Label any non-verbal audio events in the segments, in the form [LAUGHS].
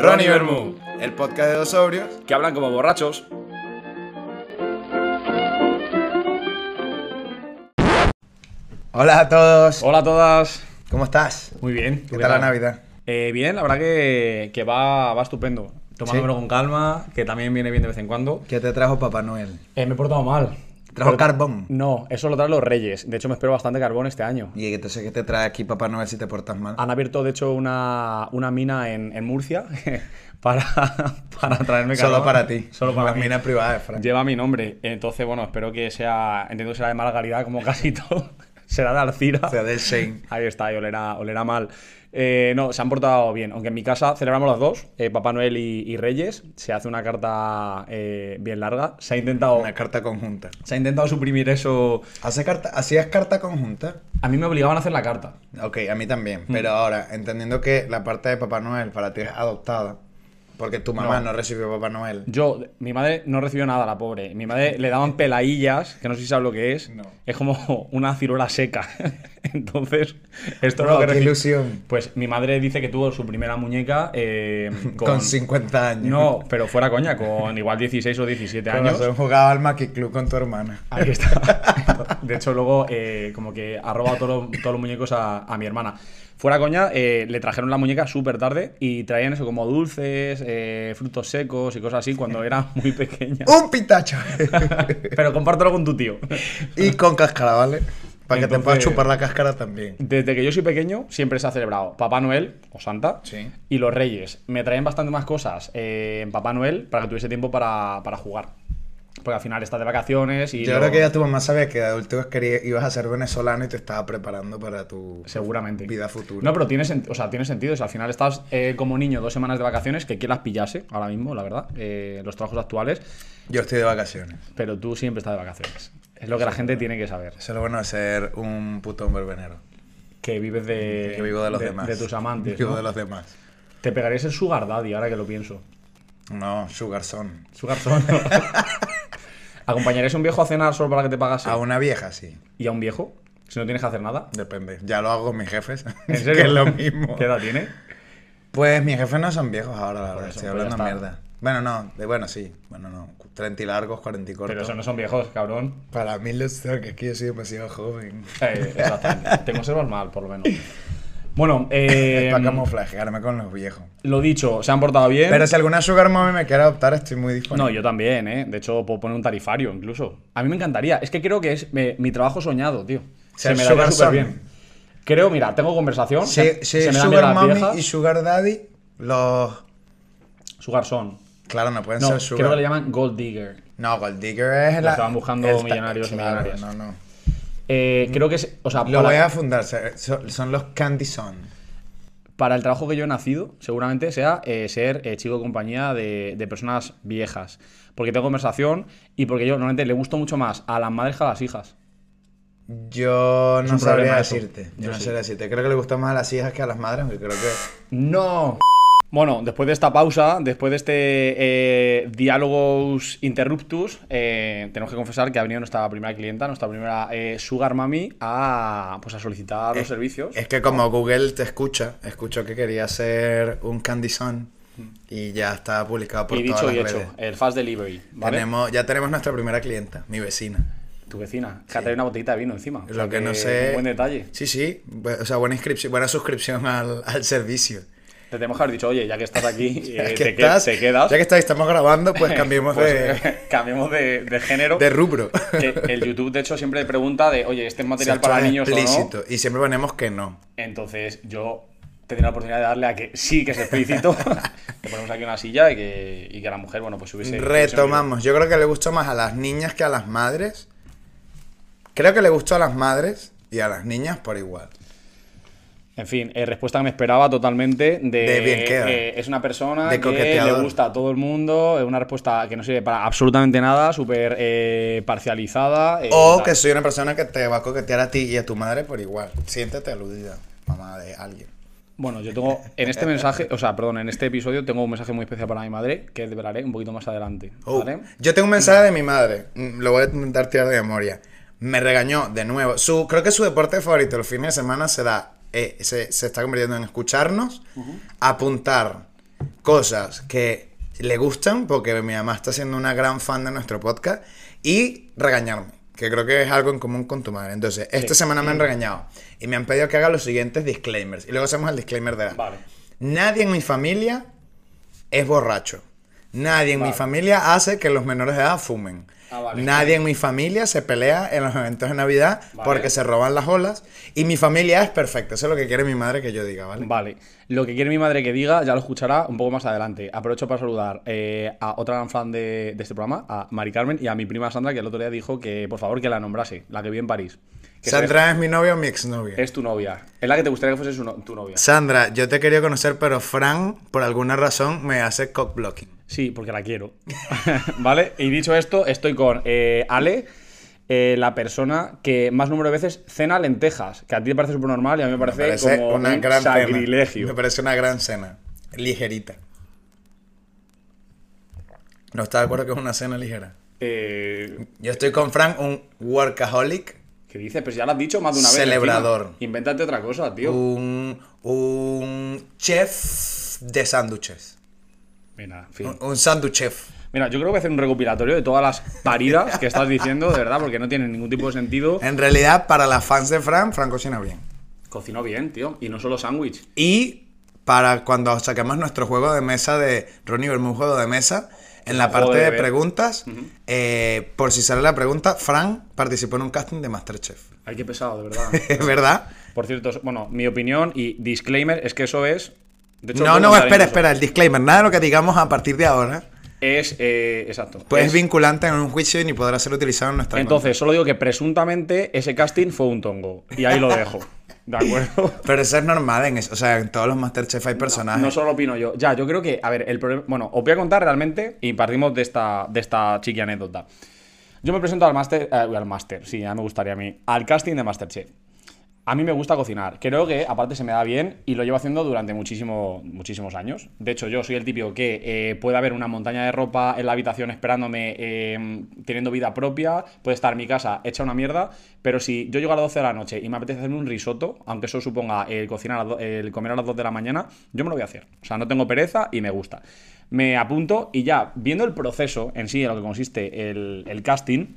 Ronnie Bermú, el podcast de dos sobrios. que hablan como borrachos. Hola a todos. Hola a todas. ¿Cómo estás? Muy bien. ¿Qué tal la Navidad? Eh, bien, la verdad que, que va, va estupendo. Tomándomelo con calma, que también viene bien de vez en cuando. ¿Qué te trajo Papá Noel? Eh, me he portado mal. ¿Trajo Pero- carbón? No, eso lo traen los reyes. De hecho, me espero bastante carbón este año. Y entonces, ¿qué te trae aquí Papá Noel si te portas mal? Han abierto, de hecho, una, una mina en, en Murcia [LAUGHS] para, [LAUGHS] para traerme carbón. Solo para ti. Solo para Las mí. minas privadas de Frank. Lleva mi nombre. Entonces, bueno, espero que sea. Entiendo que será de mala calidad, como casi [LAUGHS] todo. será de Alcira. O sea, del Shane. Ahí está, y olerá, olerá mal. Eh, no, se han portado bien. Aunque en mi casa celebramos las dos, eh, Papá Noel y, y Reyes. Se hace una carta eh, bien larga. Se ha intentado. Una carta conjunta. Se ha intentado suprimir eso. ¿Hace carta, ¿Hacías carta conjunta? A mí me obligaban a hacer la carta. Ok, a mí también. Mm. Pero ahora, entendiendo que la parte de Papá Noel para ti es adoptada, porque tu mamá no, No. recibió Papá Noel. Yo, mi madre no recibió nada, la pobre. Mi madre le daban peladillas, que no sé si sabes lo que es. No. Es como [LAUGHS] una ciruela seca. [LAUGHS] Entonces, esto Bro, es lo que qué recibió. ilusión. Pues mi madre dice que tuvo su primera muñeca eh, [LAUGHS] Con... 50 años. No, pero fuera coña, con igual 16 o 17 Con años. razón jugaba al Maki Club con tu hermana. Ahí está. De hecho, luego, eh, como que ha robado todos los, todos los muñecos a, a mi hermana. Fuera coña, eh, le trajeron la muñeca súper tarde y traían eso como dulces, eh, frutos secos y cosas así cuando era [LAUGHS] muy pequeña. ¡Un pitacho! [LAUGHS] Pero compártelo con tu tío. y con cáscara, ¿vale? Para que te puedas chupar la cáscara también. Desde que yo soy pequeño, siempre se ha celebrado Papá Noel o Santa Sí. y los Reyes. Me traían bastante más cosas eh, en Papá Noel para que tuviese tiempo para, para jugar. Porque al final estás de vacaciones y. Yo lo- creo que ya tu mamá sabía que de adulto quería- ibas a ser venezolano y te estaba preparando para tu Seguramente. vida futura. No, pero tiene, o sea, tiene sentido. O sea, al final estás eh, como niño dos semanas de vacaciones, que quieras pillase ahora mismo, la verdad, eh, los trabajos actuales, Yo estoy de vacaciones. pero tú siempre estás de vacaciones. Es lo que la gente tiene que saber. Eso es lo bueno de ser un putón verbenero. Que vives de, que vivo de los demás. de tus amantes. Vivo ¿no? de los demás. Te pegarías el Sugar Daddy, ahora que lo pienso. No, Sugar Son. Sugar Son. [LAUGHS] ¿Acompañarías a un viejo a cenar solo para que te pagase? A una vieja, sí. ¿Y a un viejo? Si no tienes que hacer nada. Depende. Ya lo hago con mis jefes. ¿En serio? [LAUGHS] que es lo mismo. ¿Qué edad tiene? Pues mis jefes no son viejos ahora, la verdad. eso, Estoy pues hablando mierda. Bueno, no. De, bueno, sí. Bueno, no. 30 y largos, 40 y cortos. Pero eso no son viejos, cabrón. Para mí lo son, que es que yo soy demasiado joven. Eh, exactamente. Te conservas mal, por lo menos. [LAUGHS] Bueno, [LAUGHS] eh, para camuflajearme con los viejos. lo dicho, se han portado bien. Pero si alguna Sugar Mommy me quiere adoptar, estoy muy disponible. No, yo también, ¿eh? De hecho, puedo poner un tarifario incluso. A mí me encantaría. Es que creo que es mi trabajo soñado, tío. Se me sugar súper bien. Creo, mira, tengo conversación. Se, se me Sugar Mommy y Sugar Daddy, los. Sugar son. Claro, no pueden No, ser Sugar. creo que le llaman Gold Digger. No, Gold Digger es la. van buscando millonarios y millonarias. No, no. Eh, creo que es. O sea, Lo para, voy a fundar. Son, los Candy Son. para el trabajo que yo he nacido, seguramente sea eh, ser eh, chico de compañía de, de personas viejas. Porque tengo conversación y porque yo normalmente le gusto mucho más a las madres que a las hijas. Yo no sabría decirte. Yo, Yo no sí. sabría decirte. Creo que le gusta más a las hijas que a las madres, aunque creo que. ¡No! Bueno, después de esta pausa, después de este eh, diálogos interruptus, eh, tenemos que confesar que ha venido nuestra primera clienta, nuestra primera eh, Sugar Mami, a, pues a solicitar los servicios. Es que como Google te escucha, escuchó que quería ser un Candy Son y ya está publicado por y todas dicho las y hecho, redes. el Fast Delivery, ¿vale? Tenemos, ya tenemos nuestra primera clienta, mi vecina. Tu vecina, que ha traído una botellita de vino encima. O sea Lo que no sé. Un buen detalle. Sí, sí. O sea, buena inscripción, buena suscripción al, al servicio. Te tenemos que haber dicho, oye, ya que estás aquí, [LAUGHS] Ya eh, que te, que- estás- te quedas. Ya que estáis, estamos grabando, pues [LAUGHS] cambiemos Pues, de, [LAUGHS] cambiemos de, de género. de rubro. Que el YouTube, de hecho, siempre pregunta de, oye, ¿este es material para niños o no? explícito. Y siempre ponemos que no. Entonces yo tendría la oportunidad de darle a que sí que es explícito. que ponemos aquí una silla y que, y que la mujer, bueno, pues hubiese... Retomamos. Yo creo que le gustó más a las niñas que a las madres. Creo que le gustó a las madres y a las niñas por igual. En fin, eh, respuesta que me esperaba totalmente de... De bien eh, es una persona De que le gusta a todo el mundo, es una respuesta que no sirve para absolutamente nada, súper eh, parcializada. eh, O tal. que soy una persona que te va a coquetear a ti y a tu madre por igual. Siéntete aludida, mamá de alguien. Bueno, yo tengo en este mensaje, o sea, perdón, en este episodio tengo un mensaje muy especial para mi madre que desvelaré un poquito más adelante. Oh. Yo tengo un mensaje de mi madre. Mm, Lo voy a intentar tirar de memoria. Me regañó de nuevo. Su, creo que su deporte favorito los fines de semana será. Eh, se, se está convirtiendo en escucharnos, apuntar cosas que le gustan, porque mi mamá está siendo una gran fan de nuestro podcast, y regañarme, que creo que es algo en común con tu madre. Entonces, esta semana me han regañado y me han pedido que haga los siguientes disclaimers. Y luego hacemos el disclaimer de la... Vale. Nadie en mi familia es borracho. Nadie en mi familia hace que los menores de edad fumen. Ah, vale. Nadie en mi familia se pelea en los eventos de Navidad Vale. porque se roban las olas. Y mi familia es perfecta. Eso es lo que quiere mi madre que yo diga, ¿vale? Vale, lo que quiere mi madre que diga ya lo escuchará un poco más adelante. Aprovecho para saludar eh, a otra gran fan de, de este programa, a Mari Carmen y a mi prima Sandra, que el otro día dijo que por favor que la nombrase, la que vive en París. Sandra es mi novia o mi exnovia. es, es tu novia. Es la que te gustaría que fuese su no- tu novia. Sandra, yo te quería conocer, pero Fran, por alguna razón, me hace cock blocking. Sí, porque la quiero. [LAUGHS] ¿Vale? Y dicho esto, estoy con eh, Ale, eh, la persona que más número de veces cena lentejas, que a ti te parece súper normal y a mí me Me parece, parece como una un gran cena. sacrilegio. Me parece una gran cena. Ligerita. ¿No estás de acuerdo que es una cena ligera? Eh, Yo estoy con Fran, un workaholic, ¿Qué dices? Pues ya lo has dicho más de una vez. Celebrador. Invéntate otra cosa, tío. un, un chef de sándwiches. Mira, en fin. Un, un sándwich chef. Mira, yo creo que voy a hacer un recopilatorio de todas las paridas que estás diciendo, de verdad, porque no tienen ningún tipo de sentido. En realidad, para las fans de Fran, Fran cocina bien. Cocinó bien, tío. Y no solo sándwich. Y para cuando saquemos nuestro juego de mesa de Ronnie Verme, un juego de mesa, en la parte de preguntas, eh, por si sale la pregunta, Fran participó en un casting de Masterchef. Ay, qué pesado, de verdad. ¿Es [LAUGHS] verdad? Por cierto, bueno, mi opinión y disclaimer es que eso es. De hecho, No, no, espera, espera, el disclaimer. Nada de lo que digamos a partir de ahora, Es, eh, exacto. pues Es- vinculante en un juicio y ni podrá ser utilizado en nuestra Entonces, solo digo que presuntamente ese casting fue un tongo. Y ahí lo [LAUGHS] dejo. ¿De acuerdo? Pero eso es normal, en eso, o sea, en todos los Masterchef hay personajes. No solo lo opino yo. Ya, yo creo que, a ver, el problema. Bueno, os voy a contar realmente y partimos de esta, de esta chiqui anécdota. Yo me presento al máster. eh, al máster, sí, ya me gustaría a mí. Al casting de Masterchef. A mí me gusta cocinar. Creo que aparte se me da bien y lo llevo haciendo durante muchísimo, muchísimos años. De hecho, yo soy el típico que eh, puede haber una montaña de ropa en la habitación esperándome, eh, teniendo vida propia. Puede estar mi casa hecha una mierda. Pero si yo llego a las 12 de la noche y me apetece hacerme un risotto, aunque eso suponga el, cocinar el comer a las 2 de la mañana, yo me lo voy a hacer. O sea, no tengo pereza y me gusta. Me apunto y ya, viendo el proceso en sí, en lo que consiste el casting,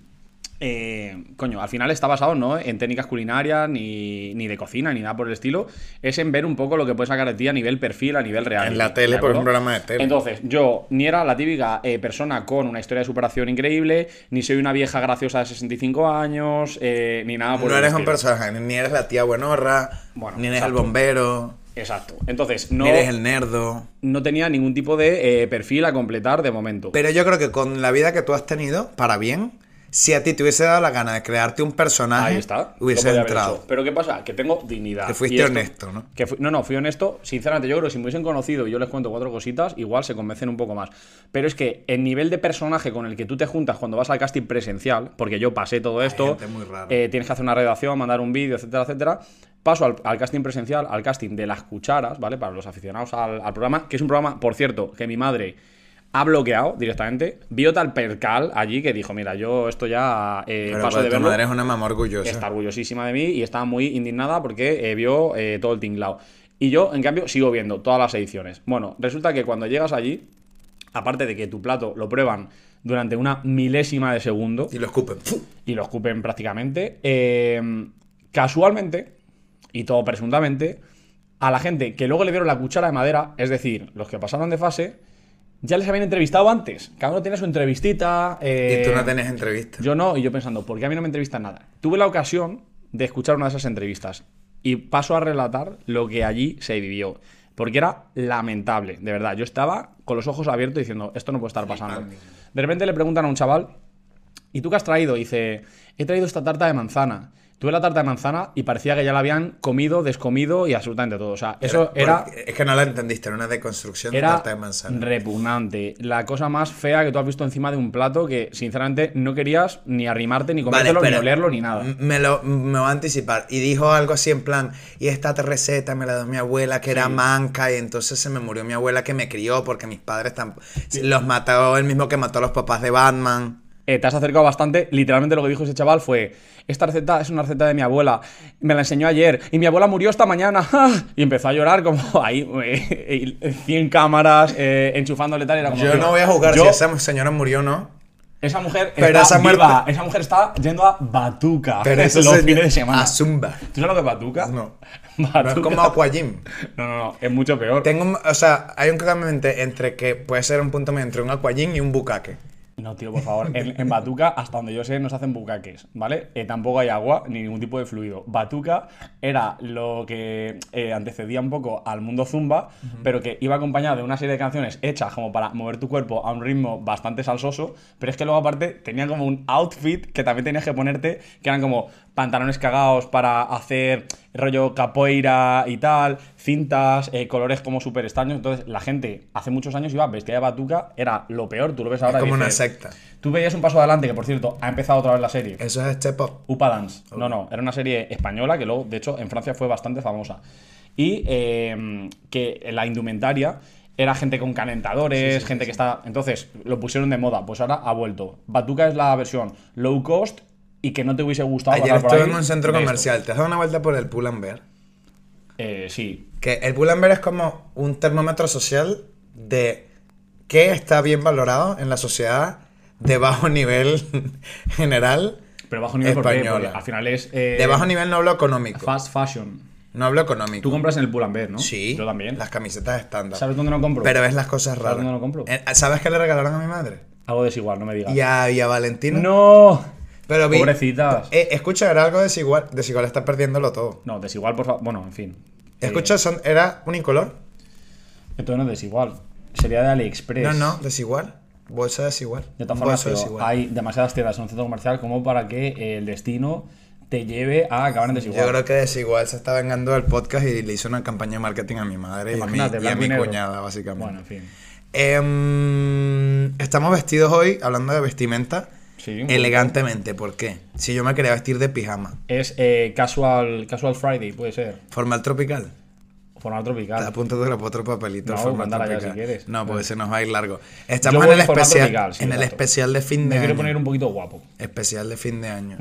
eh, coño, al final está basado no en técnicas culinarias, ni, ni de cocina, ni nada por el estilo. Es en ver un poco lo que puede sacar de ti a nivel perfil, a nivel real. En la tele, es un programa de tele. Entonces, yo ni era la típica eh, persona con una historia de superación increíble, ni soy una vieja graciosa de 65 años, eh, ni nada por No el eres un estilo. personaje, ni eres la tía buenorra, Bueno, ni eres exacto. el bombero, Exacto. Entonces, no, eres el nerdo. no tenía ningún tipo de perfil a completar de momento. Pero yo creo que con la vida que tú has tenido, para bien, si a ti te hubiese dado la gana de crearte un personaje, Ahí está. lo hubiese entrado. Pero ¿qué pasa? Que tengo dignidad. Que fuiste esto- honesto, ¿no? Que no, no, fui honesto. Sinceramente, yo creo que si me hubiesen conocido y yo les cuento cuatro cositas, igual se convencen un poco más. Pero es que el nivel de personaje con el que tú te juntas cuando vas al casting presencial, porque yo pasé todo esto, muy eh, tienes que hacer una redacción, mandar un vídeo, etcétera, etcétera. Paso al, al casting presencial, al casting de las cucharas, ¿vale? Para los aficionados al, al programa, que es un programa, por cierto, que mi madre ha bloqueado directamente. Vio tal percal allí que dijo, mira, yo esto ya eh, Pero paso pues, de tu verlo. madre es una mamá orgullosa. Está orgullosísima de mí y está muy indignada porque eh, vio eh, todo el tinglao. Y yo, en cambio, sigo viendo todas las ediciones. Bueno, resulta que cuando llegas allí, aparte de que tu plato lo prueban durante una milésima de segundo Y lo escupen. Y lo escupen prácticamente, eh, casualmente, y todo presuntamente, a la gente que luego le dieron la cuchara de madera, es decir, los que pasaron de fase, ya les habían entrevistado antes. Cada uno tenía su entrevistita. eh, Y tú no tenías entrevista. yo no, y yo pensando, ¿por qué a mí no me entrevistan nada? Tuve la ocasión de escuchar una de esas entrevistas y paso a relatar lo que allí se vivió. Porque era lamentable, de verdad. Yo estaba con los ojos abiertos diciendo, esto no puede estar pasando. De repente le preguntan a un chaval, ¿y tú qué has traído? Y dice, he traído esta tarta de manzana. Tuve la tarta de manzana y parecía que ya la habían comido, descomido y absolutamente todo. O sea, eso era, Es que no la entendiste, era una deconstrucción de era tarta de manzana. repugnante. La cosa más fea que tú has visto encima de un plato que, sinceramente, no querías ni arrimarte, ni Vale, comértelo, ni olerlo, ni nada. Me lo me voy a anticipar. Y dijo algo así en plan, y esta receta me la dio mi abuela que era manca y entonces se me murió mi abuela que me crió porque mis padres tampoco... Los mató el mismo que mató a los papás de Batman. Eh, te has acercado bastante. Literalmente lo que dijo ese chaval fue: Esta receta es una receta de mi abuela. Me la enseñó ayer. Y mi abuela murió esta mañana. [LAUGHS] y empezó a llorar como ahí, eh, 100 cámaras, eh, enchufándole tal. era como, Yo no voy a jugar yo- si esa señora murió o no. Esa mujer Pero está esa viva. muerte- Esa mujer está yendo a Batuca. Pero [LAUGHS] eso los fines de semana. a Zumba. ¿Tú sabes lo que es Batuca? No. Batuca. [LAUGHS] No es como Aquagym. No, no, no. Es mucho peor. Tengo, o sea, hay un cambio entre que puede ser un punto medio entre un aquagym y un bucaque. No, tío, por favor. En, en Batuca, hasta donde yo sé, no se hacen bucaques, ¿vale? Eh, tampoco hay agua ni ningún tipo de fluido. Batuca era lo que eh, antecedía un poco al mundo zumba, pero que iba acompañado de una serie de canciones hechas como para mover tu cuerpo a un ritmo bastante salsoso, pero es que luego aparte tenía como un outfit que también tenías que ponerte, que eran como pantalones cagados para hacer rollo capoeira y tal, cintas, eh, colores como súper extraños. Entonces, la gente hace muchos años iba vestida de batuca, era lo peor, tú lo ves ahora. y como una secta. Tú veías un paso adelante, que por cierto, ha empezado otra vez la serie. Eso es step up. Upa Dance. No, no, era una serie española que luego, de hecho, en Francia fue bastante famosa. Y eh, que la indumentaria era gente con calentadores, gente que está. Entonces, lo pusieron de moda. Pues ahora ha vuelto. Batuca es la versión low cost y que no te hubiese gustado. Ayer por estuve ahí en un centro esto. comercial. ¿Te has dado una vuelta por el Pull and Bear? Eh, sí. Que el Pull and Bear es como un termómetro social de qué está bien valorado en la sociedad de bajo nivel [LAUGHS] general. Pero bajo nivel ¿por? Española. Porque al final es. eh, De bajo nivel no hablo económico. Fast fashion. No hablo económico. Tú compras en el Pull and Bear, ¿no? Sí. Yo también. Las camisetas estándar. ¿Sabes dónde no compro? Pero ves las cosas raras. dónde lo compro? Eh, ¿Sabes qué le regalaron a mi madre? Algo desigual, no me digas. Y a, y a Valentina. ¡No! Pero vi. Pobrecitas. Eh, escucha, era algo desigual. Desigual está perdiéndolo todo. No, desigual, por favor. Bueno, en fin. Eh, Escucha, son, era unicolor. Entonces no es desigual. Sería de AliExpress. No, no, desigual. Bolsa desigual. De todas formas, hay demasiadas tiendas en un centro comercial como para que eh, el destino te lleve a acabar en desigual. Yo creo que desigual se está vengando del podcast y le hizo una campaña de marketing a mi madre y a mi, y a mi cuñada, básicamente. Bueno, en fin. Em, estamos vestidos hoy, hablando de vestimenta, Sí, elegantemente. ¿Por qué? Si yo me quería vestir de pijama. Es eh, casual, casual Friday, puede ser. Formal tropical. Formal tropical. Apúntate otro papelito. No, formal ya tropical. si quieres. No, porque se nos va a ir largo. Estamos en el especial, tropical, sí, en el especial de fin de Me año. quiero poner un poquito guapo. Especial de fin de año.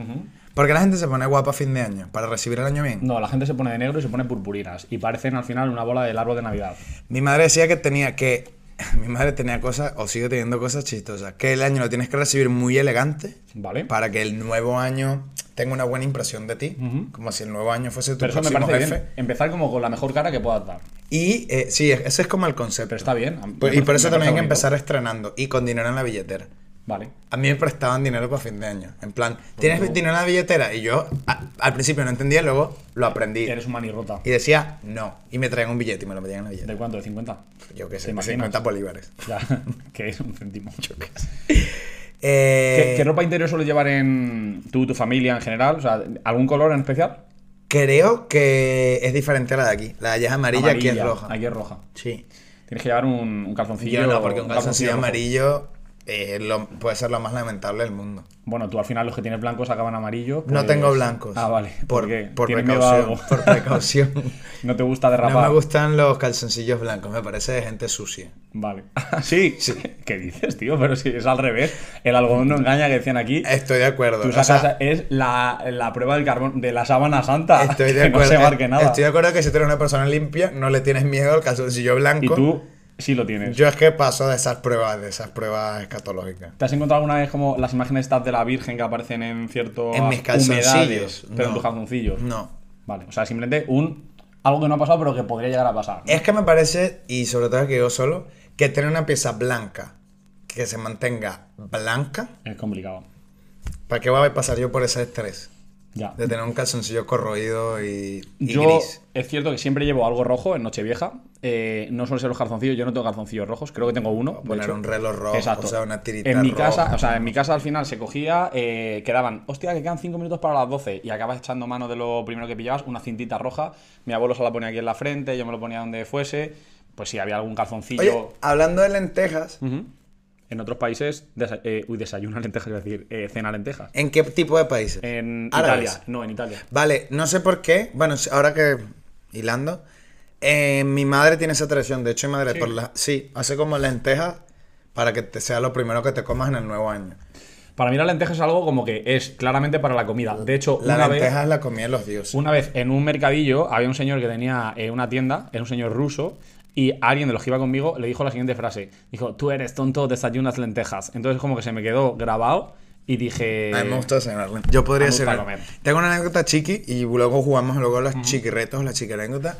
¿Por qué la gente se pone guapa a fin de año? ¿Para recibir el año bien? No, la gente se pone de negro y se pone purpurinas. Y parecen al final una bola del árbol de Navidad. Mi madre decía que tenía que. [LAUGHS] Mi madre tenía cosas, o sigue teniendo cosas chistosas. Que el año lo tienes que recibir muy elegante ¿Vale? para que el nuevo año tenga una buena impresión de ti. Como si el nuevo año fuese tu Pero eso me próximo parece jefe. bien. Empezar como con la mejor cara que puedas dar. Y eh, sí, ese es como el concepto. Pero está bien. Pues- y por eso también hay que empezar estrenando y con dinero en la billetera. Vale. A mí me prestaban dinero para fin de año. En plan, ¿tienes dinero en la billetera? Y yo a- al principio no entendía, luego lo aprendí. Eres un manirrota. Y decía, no. Y me traían un billete y me lo metían en la ¿De billetera. cuánto? ¿De 50? Yo qué ¿Te sé, imaginas? 50 bolívares. Ya, [LAUGHS] que es un céntimo. [LAUGHS] Eh, ¿Qué, qué ropa interior suele llevar en tú, tu familia en general? O sea, ¿algún color en especial? Creo que es diferente a la de aquí. La de allá es amarilla, aquí es roja. Aquí es roja. Sí. Tienes que llevar un, un calzoncillo. Yo no, porque un calzoncillo rojo. amarillo eh, lo- puede ser lo más lamentable del mundo. Bueno, tú al final los que tienes blancos acaban amarillo. No pues- tengo blancos. Ah, vale. Por, por ¿Tienes miedo a precaución. Por precaución. [LAUGHS] no te gusta no derrapar. me gustan los calzoncillos blancos, me parece de gente sucia. Vale. [LAUGHS] ¿Sí? [LAUGHS] ¿Qué dices, tío? Pero si es al revés. El algodón no engaña que decían aquí. Estoy de acuerdo. Tú O sea, sacas, es la, la prueba del carbón de la sábana santa. Estoy de que acuerdo. no se marque nada. Estoy de acuerdo que si tú eres una persona limpia, no le tienes miedo al calzoncillo blanco. Y tú sí lo tienes. Yo es que paso de esas pruebas, de esas pruebas escatológicas. ¿Te has encontrado alguna vez como las imágenes estas de la Virgen que aparecen en ciertos En mis calzoncillos, pero en tus calzoncillos? No. Vale, o sea, simplemente un algo que no ha pasado pero que podría llegar a pasar. ¿no? Es que me parece, y sobre todo que yo solo, que tener una pieza blanca que se mantenga blanca, Es complicado. ¿para qué voy a pasar yo por ese estrés? Ya. De tener un calzoncillo corroído y, y Yo gris. es cierto que siempre llevo algo rojo en Nochevieja. Eh, no suelen ser los calzoncillos, yo no tengo calzoncillos rojos, creo que tengo uno. Poner un reloj rojo, Exacto. o sea, una tirita En mi roja. casa, o sea, en mi casa al final se cogía, eh, quedaban, hostia, que quedan 5 minutos para las 12 y acabas echando mano de lo primero que pillabas, una cintita roja. Mi abuelo se la ponía aquí en la frente, yo me lo ponía donde fuese. Pues si había algún calzoncillo. Oye, hablando de lentejas, Ujú. En otros países, desa- eh, uy, desayuna lentejas, es decir, eh, cena lentejas. ¿en qué tipo de países? En Árabes. Italia, no, en Italia. Vale, no sé por qué. Bueno, ahora que hilando, eh, mi madre tiene esa tradición. De hecho, mi madre Sí. por la, sí, hace como lentejas para que te sea lo primero que te comas en el nuevo año. Para mí la lenteja es algo como que es claramente para la comida. De hecho, La una vez, lenteja es la comida de los dioses. una vez en un mercadillo había un señor que tenía eh, una tienda, era un señor ruso, y alguien de los que iba conmigo le dijo la siguiente frase. Dijo, tú eres tonto, desayunas lentejas. Entonces como que se me quedó grabado y dije... A mí me gusta cenar. Yo podría me cenar. comer. Tengo una anécdota chiqui y luego jugamos luego los chiquirretos, la chiquianécdota.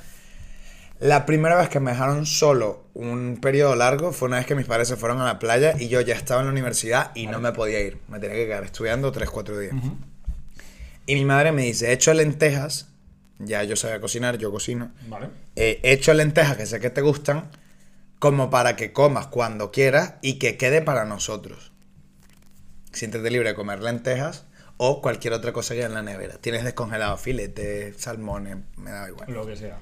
La primera vez que me dejaron solo un periodo largo fue una vez que mis padres se fueron a la playa y yo ya estaba en la universidad y no me podía ir. Me tenía que quedar estudiando 3-4 días. Y mi madre me dice, he hecho lentejas, ya yo sabía cocinar, yo cocino. Vale. Eh, he hecho lentejas que sé que te gustan, como para que comas cuando quieras y que quede para nosotros. Siéntete libre de comer lentejas o cualquier otra cosa que haya en la nevera. Tienes descongelado filetes, salmones, me da igual. Lo que sea.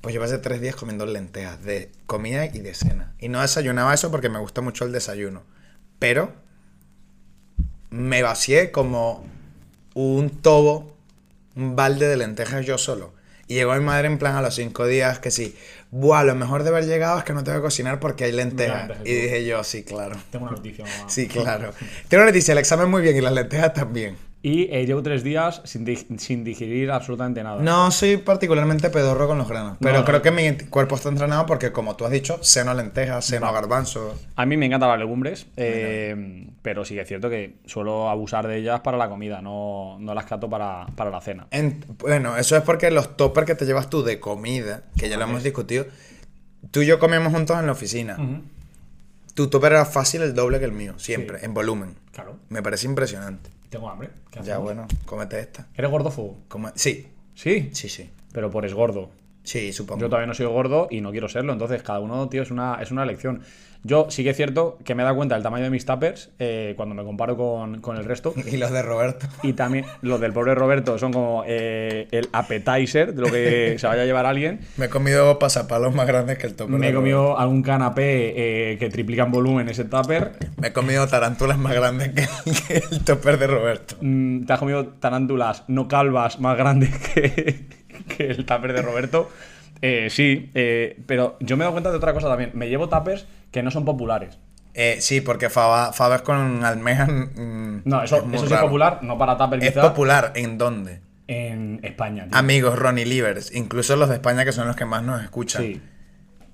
Pues yo pasé tres días comiendo lentejas de comida y de cena. Y no desayunaba eso porque me gusta mucho el desayuno. Pero me vacié como un tobo, un balde de lentejas yo solo. Y llegó mi madre en plan a los cinco días que sí, buah, lo mejor de haber llegado es que no tengo que cocinar porque hay lentejas. Y dije yo, sí, claro. Tengo una noticia. mamá. Sí, claro. Tengo una noticia, el examen muy bien y las lentejas también. Y eh, llevo tres días sin, dig- sin digerir absolutamente nada. No soy particularmente pedorro con los granos, pero no. creo que mi cuerpo está entrenado porque, como tú has dicho, seno lentejas, seno garbanzos. A mí me encantan las legumbres, eh, pero sí que es cierto que suelo abusar de ellas para la comida, no, no las cato para, para la cena. En- bueno, eso es porque los toppers que te llevas tú de comida, que ya lo hemos discutido, tú y yo comíamos juntos en la oficina. Tu topper era fácil el doble que el mío, siempre, Sí. en volumen. Claro, Me parece impresionante. Tengo hambre. ¿Qué Ya hacemos? bueno, cómete esta. ¿Eres gordo fuego? Come- Sí, Sí, sí, sí. pero por es gordo. Sí, supongo. Yo todavía no soy gordo y no quiero serlo, entonces cada uno, tío, es una, es una elección. Yo sí que es cierto que me he dado cuenta del tamaño de mis tuppers eh, cuando me comparo con, con el resto. [LAUGHS] Y los de Roberto. Y también los del pobre Roberto son como eh, el appetizer de lo que [LAUGHS] se vaya a llevar alguien. Me he comido pasapalos más grandes que el topper. Me he comido algún canapé eh, que triplica en volumen ese tupper. Me he comido tarántulas más grandes que, [LAUGHS] que el topper de Roberto. Mm, Te has comido tarántulas no calvas más grandes que, que el tupper de Roberto. Eh, sí, eh, pero yo me he dado cuenta de otra cosa también. Me llevo tuppers que no son populares. Eh, sí, porque fabas con almejas. mm, No, eso, muy eso sí es popular, no para tupper Es quizá. popular, ¿en dónde? En España. tío. Amigos, Ronnie Livers, incluso los de España que son los que más nos escuchan. Sí.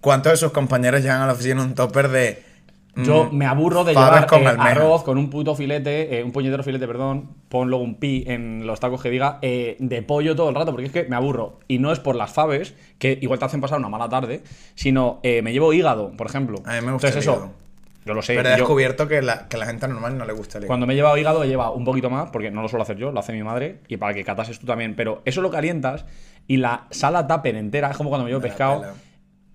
¿Cuántos de sus compañeros llegan a la oficina un topper de. Yo mm, me aburro de llevar con eh, arroz con un puto filete, eh, un puñetero filete, perdón, pon luego un pi en los tacos que diga, eh, de pollo todo el rato, porque es que me aburro. Y no es por las faves, que igual te hacen pasar una mala tarde, sino eh, me llevo hígado, por ejemplo. A mí me gusta Entonces el eso, hígado. yo lo sé. Pero he yo- descubierto que, la, que la gente normal no le gusta el hígado. cuando me he llevado hígado, he llevado un poquito más, porque no lo suelo hacer yo, lo hace mi madre, y para que catases tú también. Pero eso lo calientas y la sala tupper entera, es como cuando me llevo Me pescado.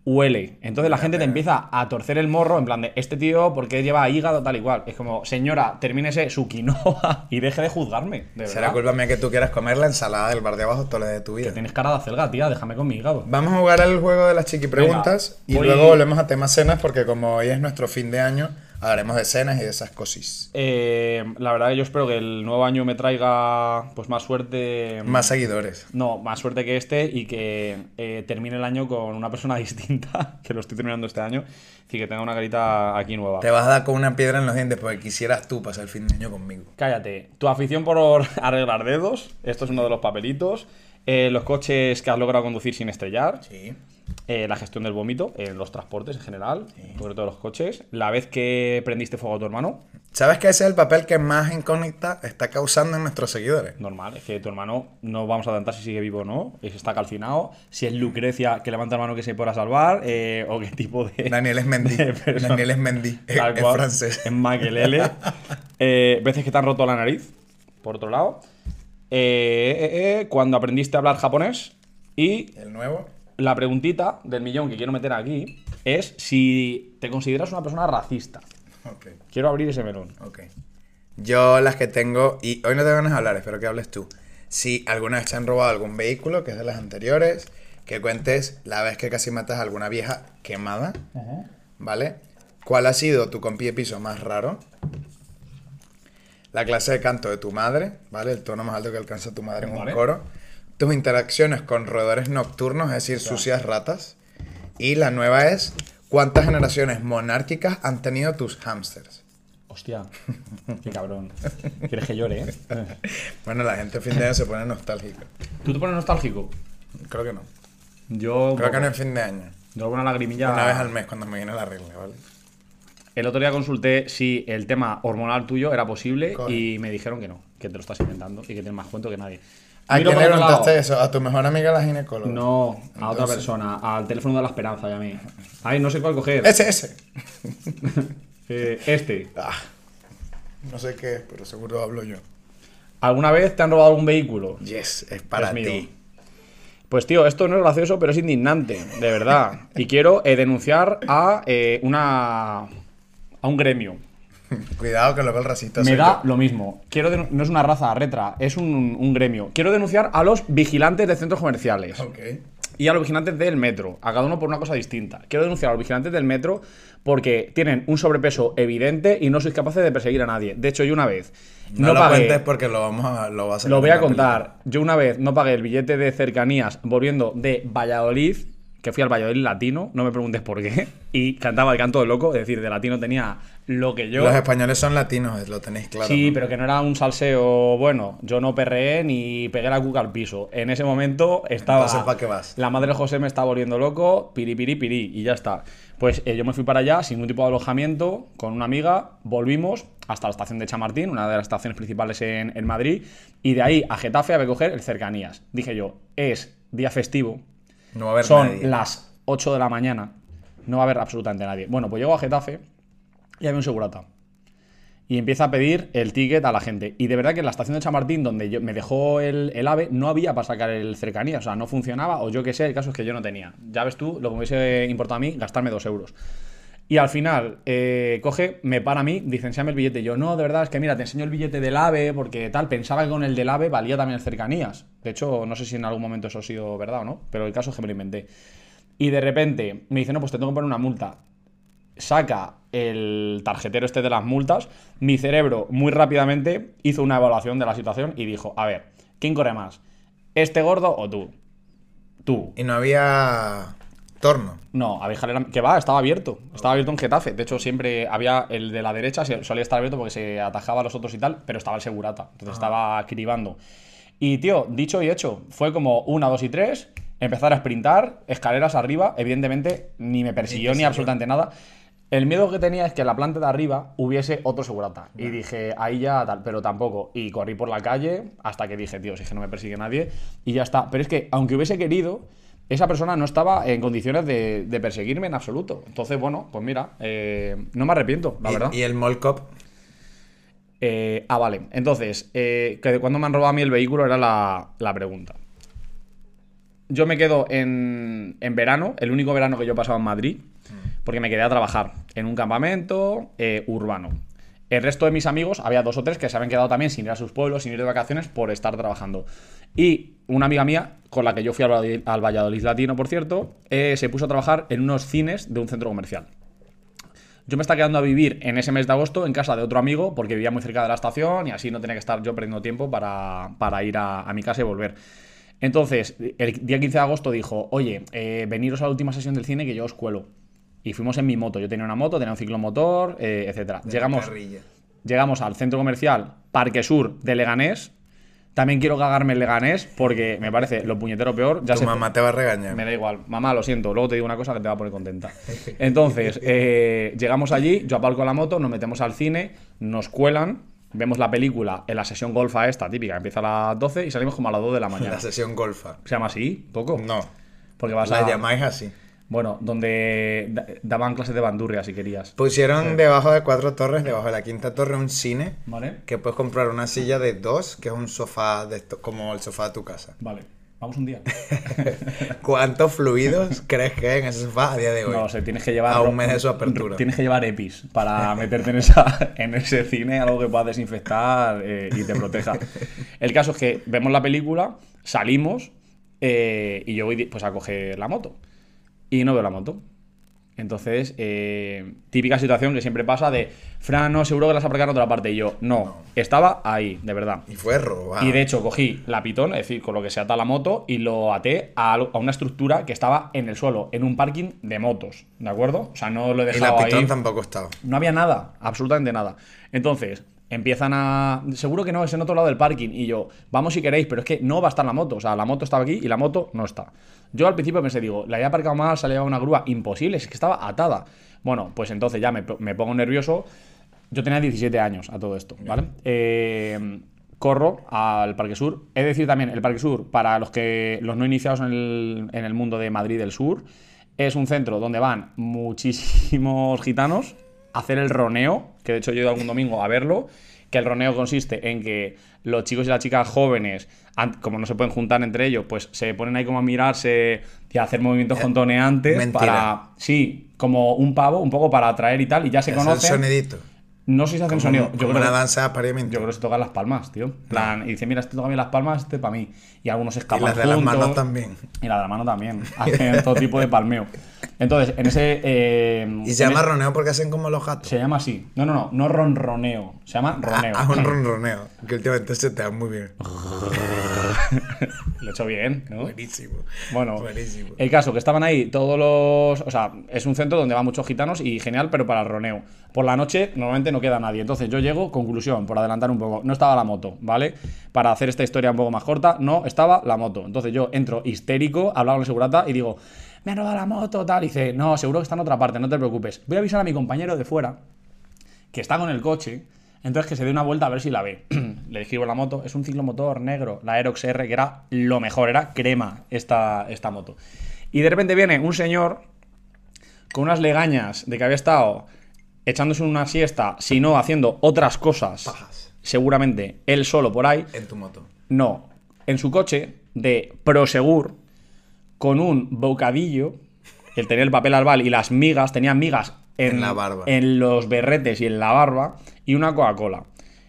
Huele. Entonces la gente te empieza a torcer el morro, en plan de, este tío, ¿por qué lleva hígado tal y cual? Es como, señora, termínese su quinoa y deje de juzgarme, de Será culpa mía que tú quieras comer la ensalada del bar de abajo toda la de tu vida. Tienes cara de acelga, tía, déjame con mi hígado. Vamos a jugar al juego de las chiqui preguntas y voy- luego volvemos a temas cenas porque como hoy es nuestro fin de año, hablaremos de cenas y de esas cosis. Eh, la verdad que yo espero que el nuevo año me traiga pues más suerte. Más seguidores. No, más suerte que este y que eh, termine el año con una persona [LAUGHS] distinta, que lo estoy terminando este año, y que tenga una carita aquí nueva. Te vas a dar con una piedra en los dientes porque quisieras tú pasar el fin de año conmigo. Cállate. Tu afición por [LAUGHS] arreglar dedos, esto es uno de los papelitos. Eh, los coches que has logrado conducir sin estrellar. Sí. Eh, la gestión del vómito en los transportes en general, sobre todo los coches. La vez que prendiste fuego a tu hermano, ¿Sabes que ese es el papel que más incógnita está causando en nuestros seguidores? normal, es que tu hermano no vamos a adelantar si sigue vivo o no, si está calcinado, si es Lucrecia que levanta la mano que se pueda salvar, eh, o qué tipo de. [LAUGHS] Daniel es Mendy. [LAUGHS] Daniel es Mendy. Es, francés. Es Maquelele. [LAUGHS] Eh, veces que te han roto la nariz, por otro lado. Cuando aprendiste a hablar japonés. Y El nuevo. La preguntita del millón que quiero meter aquí es si te consideras una persona racista. Quiero abrir ese melón. Yo las que tengo, y hoy no te ganas de hablar, espero que hables tú. Si alguna vez te han robado algún vehículo, que es de las anteriores, que cuentes la vez que casi matas a alguna vieja quemada, ¿vale? ¿Cuál ha sido tu compi de piso más raro? La clase de canto de tu madre, ¿vale? El tono más alto que alcanza tu madre en Vale. un coro. Tus interacciones con roedores nocturnos, es decir, sucias ratas. Y la nueva es, ¿cuántas generaciones monárquicas han tenido tus hámsters? Hostia, qué cabrón. ¿Quieres que llore, eh? [LAUGHS] Bueno, la gente a fin de año se pone nostálgica. ¿Tú te pones nostálgico? Creo que no. Yo. Creo que no es fin de año. Yo alguna lagrimilla. Una vez al mes cuando me viene la regla, ¿vale? El otro día consulté si el tema hormonal tuyo era posible Coño. y me dijeron que no, que te lo estás inventando y que tienes más cuento que nadie. ¿A quién le preguntaste eso? ¿A tu mejor amiga la ginecóloga? No, a otra persona, al teléfono de la esperanza y a mí. Ay, no sé cuál coger. Ese, ese. [LAUGHS] Eh, este. Ah, no sé qué es, pero seguro hablo yo. ¿Alguna vez te han robado algún vehículo? Yes, es para Es ti. Pues tío, esto no es gracioso, pero es indignante, de verdad. Y quiero eh, denunciar a eh, una a un gremio. [LAUGHS] Cuidado que luego el racista Me da yo. lo mismo. Quiero no es una raza retra, es un, un gremio. Quiero denunciar a los vigilantes de centros comerciales Ok. y a los vigilantes del metro, a cada uno por una cosa distinta. Quiero denunciar a los vigilantes del metro porque tienen un sobrepeso evidente y no sois capaces de perseguir a nadie. De hecho, yo una vez No, no, lo pagué. cuentes porque lo vamos a, lo vas a Lo voy a contar. Yo una vez no pagué el billete de cercanías volviendo de Valladolid, que fui al Valladolid latino, no me preguntes por qué, [LAUGHS] y cantaba el canto de loco, es decir, de latino tenía lo que yo. Los españoles son latinos, lo tenéis claro. Sí, ¿no? pero que no era un salseo bueno. Yo no perreé ni pegué la cuca al piso. En ese momento estaba. Entonces, ¿pa' qué vas? La madre de José me estaba volviendo loco, piri, piri, piri, y ya está. Pues eh, yo me fui para allá sin ningún tipo de alojamiento, con una amiga, volvimos hasta la estación de Chamartín, una de las estaciones principales en, en Madrid, y de ahí a Getafe a recoger el cercanías. Dije yo, es día festivo, No va a haber son nadie. las 8 de la mañana, no va a haber absolutamente nadie. Bueno, pues llego a Getafe y había un segurata. Y empieza a pedir el ticket a la gente. Y de verdad que en la estación de Chamartín, donde yo, me dejó el, el AVE, no había para sacar el cercanía. O sea, no funcionaba, o yo qué sé, el caso es que yo no tenía. Ya ves tú, lo que me hubiese importado a mí, gastarme dos euros. Y al final, eh, coge, me para a mí, dice, el billete. Yo, no, de verdad, es que mira, te enseño el billete del AVE, porque tal, pensaba que con el del AVE valía también cercanías. De hecho, no sé si en algún momento eso ha sido verdad o no, pero el caso es que me lo inventé. Y de repente me dice, no, pues te tengo que poner una multa. Saca el tarjetero este de las multas. Mi cerebro muy rápidamente hizo una evaluación de la situación y dijo, a ver, ¿quién corre más? ¿Este gordo o tú? Tú. Y no había torno. No, había escalera que va, estaba abierto. Estaba abierto en Getafe. De hecho, siempre había el de la derecha, solía estar abierto porque se atajaba a los otros y tal, pero estaba el segurata. Entonces estaba cribando. Y tío, dicho y hecho, fue como una, dos y tres, empezar a sprintar, escaleras arriba. Evidentemente, ni me persiguió ni, absolutamente nada. El miedo que tenía es que en la planta de arriba hubiese otro segurata. Y dije, ahí ya tal, pero tampoco. Y corrí por la calle hasta que dije, tío, si es que no me persigue nadie. Y ya está. Pero es que, aunque hubiese querido, esa persona no estaba en condiciones de, de perseguirme en absoluto. Entonces, bueno, pues mira, eh, no me arrepiento, la y, verdad. y el mall cop. Eh, ah, vale. Entonces, eh, que de cuándo me han robado a mí el vehículo era la, la pregunta. Yo me quedo en, en verano, el único verano que yo he pasado en Madrid, porque me quedé a trabajar en un campamento eh, urbano. El resto de mis amigos, había dos o tres que se habían quedado también sin ir a sus pueblos, sin ir de vacaciones, por estar trabajando. Y una amiga mía, con la que yo fui al, Valladolid- al Valladolid Latino, por cierto, eh, se puso a trabajar en unos cines de un centro comercial. Yo me estaba quedando a vivir en ese mes de agosto en casa de otro amigo porque vivía muy cerca de la estación y así no tenía que estar yo perdiendo tiempo para, ir a, a mi casa y volver. Entonces, el día 15 de agosto dijo, oye, eh, veniros a la última sesión del cine que yo os cuelo. Y fuimos en mi moto. Yo tenía una moto, tenía un ciclomotor, eh, etcétera. Llegamos, llegamos al centro comercial Parque Sur de Leganés. También quiero cagarme en Leganés porque me parece lo puñetero peor. Ya Tu sé- mamá te va a regañar. me da igual. Mamá, lo siento. Luego te digo una cosa que te va a poner contenta. Entonces, eh, llegamos allí, yo aparco la moto, nos metemos al cine, nos cuelan, vemos la película en la sesión golfa esta típica, empieza a las 12 y salimos como a las 2 de la [LAUGHS] mañana. La sesión golfa. ¿Se llama así? ¿Poco? No. Porque vas La a... llamáis así. Bueno, donde da- daban clases de bandurria si querías. Pusieron debajo de cuatro torres, debajo de la quinta torre, un cine. ¿Vale? Que puedes comprar una silla de dos, que es un sofá de esto, como el sofá de tu casa. Vale. Vamos un día. [LAUGHS] ¿Cuántos fluidos [LAUGHS] crees que hay en ese sofá a día de hoy? No sé, tienes que llevar. A un mes de su apertura. Tienes que llevar EPIs para [LAUGHS] meterte en, esa, en ese cine, algo que pueda desinfectar eh, y te proteja. El caso es que vemos la película, salimos eh, y yo voy pues a coger la moto. Y no veo la moto. Entonces, eh, típica situación que siempre pasa de, Fran, no, seguro que las aparcado en otra parte. Y yo, no, estaba ahí, de verdad. Y fue robado. Y de hecho cogí la pitón, es decir, con lo que se ata la moto, y lo até a, una estructura que estaba en el suelo, en un parking de motos, ¿de acuerdo? O sea, no lo he Y dejado la pitón ahí. tampoco estaba. No había nada, absolutamente nada. Entonces, empiezan a. Seguro que no, es en otro lado del parking. Y yo, vamos si queréis, pero es que no va a estar la moto. O sea, la moto estaba aquí y la moto no está. Yo al principio pensé, digo, la había aparcado mal, se una grúa. Imposible, es que estaba atada. Bueno, pues entonces ya me, pongo nervioso. Yo tenía 17 años a todo esto, ¿vale? Eh, corro al Parque Sur. He de decir también, el Parque Sur, para los que los no iniciados en el, en el mundo de Madrid del Sur, es un centro donde van muchísimos gitanos hacer el roneo, que de hecho yo he ido algún domingo a verlo, que el roneo consiste en que los chicos y las chicas jóvenes, como no se pueden juntar entre ellos, pues se ponen ahí como a mirarse y a hacer movimientos contoneantes mentira. para... Sí, como un pavo, un poco para atraer y tal, y ya se es el conocen. sonidito. No sé si hacen sonido. Yo creo, una que- danza apareamiento. yo creo que se tocan las palmas, tío. Plan, y dice, mira, este toca bien las palmas, este para mí. Y algunos y escapan las de las manos también. Y la de la mano también. [LAUGHS] Hacen todo tipo de palmeo. Entonces, en ese. eh, Y se llama ese- roneo porque hacen como los gatos. Se llama así. No, no, no. No ronroneo. Se llama roneo. Ah, un [LAUGHS] ronroneo. Que últimamente se te da muy bien. Lo he hecho bien, ¿no? Buenísimo. Bueno, Buenísimo. el caso que estaban ahí todos los. O sea, es un centro donde van muchos gitanos y genial, pero para el roneo. Por la noche normalmente no queda nadie. Entonces yo llego, conclusión, por adelantar un poco. No estaba la moto, ¿vale? Para hacer esta historia un poco más corta, no estaba la moto. Entonces yo entro histérico, hablaba con el segurata y digo, me han robado la moto, tal. Dice, no, seguro que está en otra parte, no te preocupes. Voy a avisar a mi compañero de fuera que está con el coche, entonces que se dé una vuelta a ver si la ve. [CLEARS THROAT] Le escribo la moto, es un ciclomotor negro, la Aerox R, que era lo mejor, era crema esta, esta moto. Y de repente viene un señor con unas legañas de que había estado echándose una siesta, si no haciendo otras cosas, Pajas. seguramente él solo por ahí, En tu moto. no, en su coche de Prosegur, con un bocadillo, él tenía el papel albal y las migas, tenía migas en, En la barba. en los berretes y en la barba, y una Coca-Cola.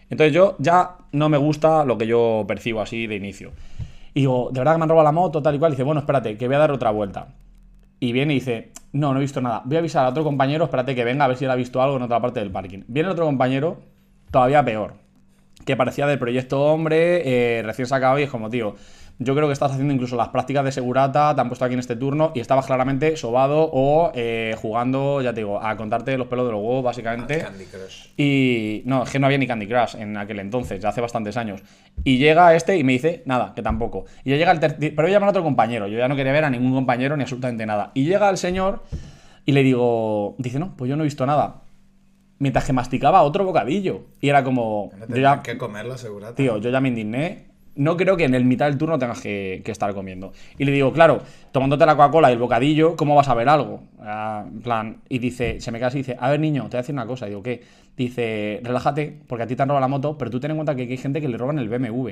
Entonces yo ya no me gusta lo que yo percibo así de inicio. Y digo, de verdad que me han robado la moto, tal y cual. Y dice, bueno, espérate, que voy a dar otra vuelta. Y viene y dice, no, no he visto nada. Voy a avisar a otro compañero, espérate que venga a ver si él ha visto algo en otra parte del parking. Viene otro compañero, todavía peor que parecía del proyecto hombre, eh, recién sacado, y es como, tío, yo creo que estás haciendo incluso las prácticas de segurata, te han puesto aquí en este turno y estabas claramente sobado o eh, jugando, ya te digo, a contarte los pelos de los huevos, básicamente. Candy Crush. Y no, es que no había ni Candy Crush en aquel entonces, ya hace bastantes años. Y llega este y me dice, nada, que tampoco. Y ya llega el tercer. Pero voy a otro compañero, yo ya no quería ver a ningún compañero ni absolutamente nada. Y llega el señor y le digo, dice, no, pues yo no he visto nada. Mientras que masticaba otro bocadillo. Y era como. No yo ya, que comerlo. Tío, yo ya me indigné. No creo que en el mitad del turno tengas que, que estar comiendo. Y le digo, claro, tomándote la Coca-Cola y el bocadillo, ¿cómo vas a ver algo? Ah, en plan, y dice, se me queda así y dice, a ver, niño, te voy a decir una cosa. Y digo, ¿qué? Dice, relájate, porque a ti te han robado la moto, pero tú ten en cuenta que aquí hay gente que le roban el BMW.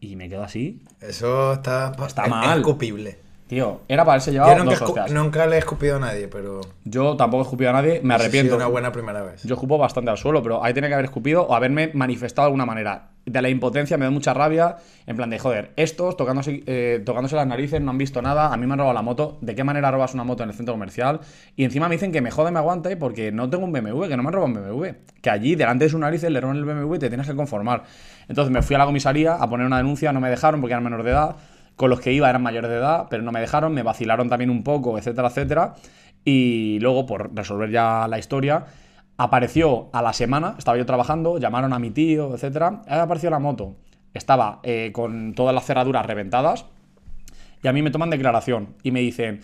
Y me quedo así. Eso está, Está es- mal. Es escupible. Tío, era para haberse Yo llevado nunca, dos escu- hostias. nunca le he escupido a nadie, pero. Yo tampoco he escupido a nadie, me ha sido arrepiento. una buena primera vez. Yo escupo bastante al suelo, pero ahí tiene que haber escupido o haberme manifestado de alguna manera. De la impotencia me da mucha rabia, en plan de, joder, estos tocándose, eh, tocándose las narices, no han visto nada, a mí me han robado la moto, ¿de qué manera robas una moto en el centro comercial? Y encima me dicen que me jode, me aguante porque no tengo un BMW, que no me han robado un BMW. Que allí, delante de sus narices, le roban el BMW y te tienes que conformar. Entonces me fui a la comisaría a poner una denuncia, no me dejaron porque eran menor de edad. Con los que iba eran mayores de edad, pero no me dejaron, me vacilaron también un poco, etcétera, etcétera. Y luego, por resolver ya la historia, apareció a la semana, estaba yo trabajando, llamaron a mi tío, etcétera. Ahí apareció la moto. Estaba eh, con todas las cerraduras reventadas. Y a mí me toman declaración y me dicen,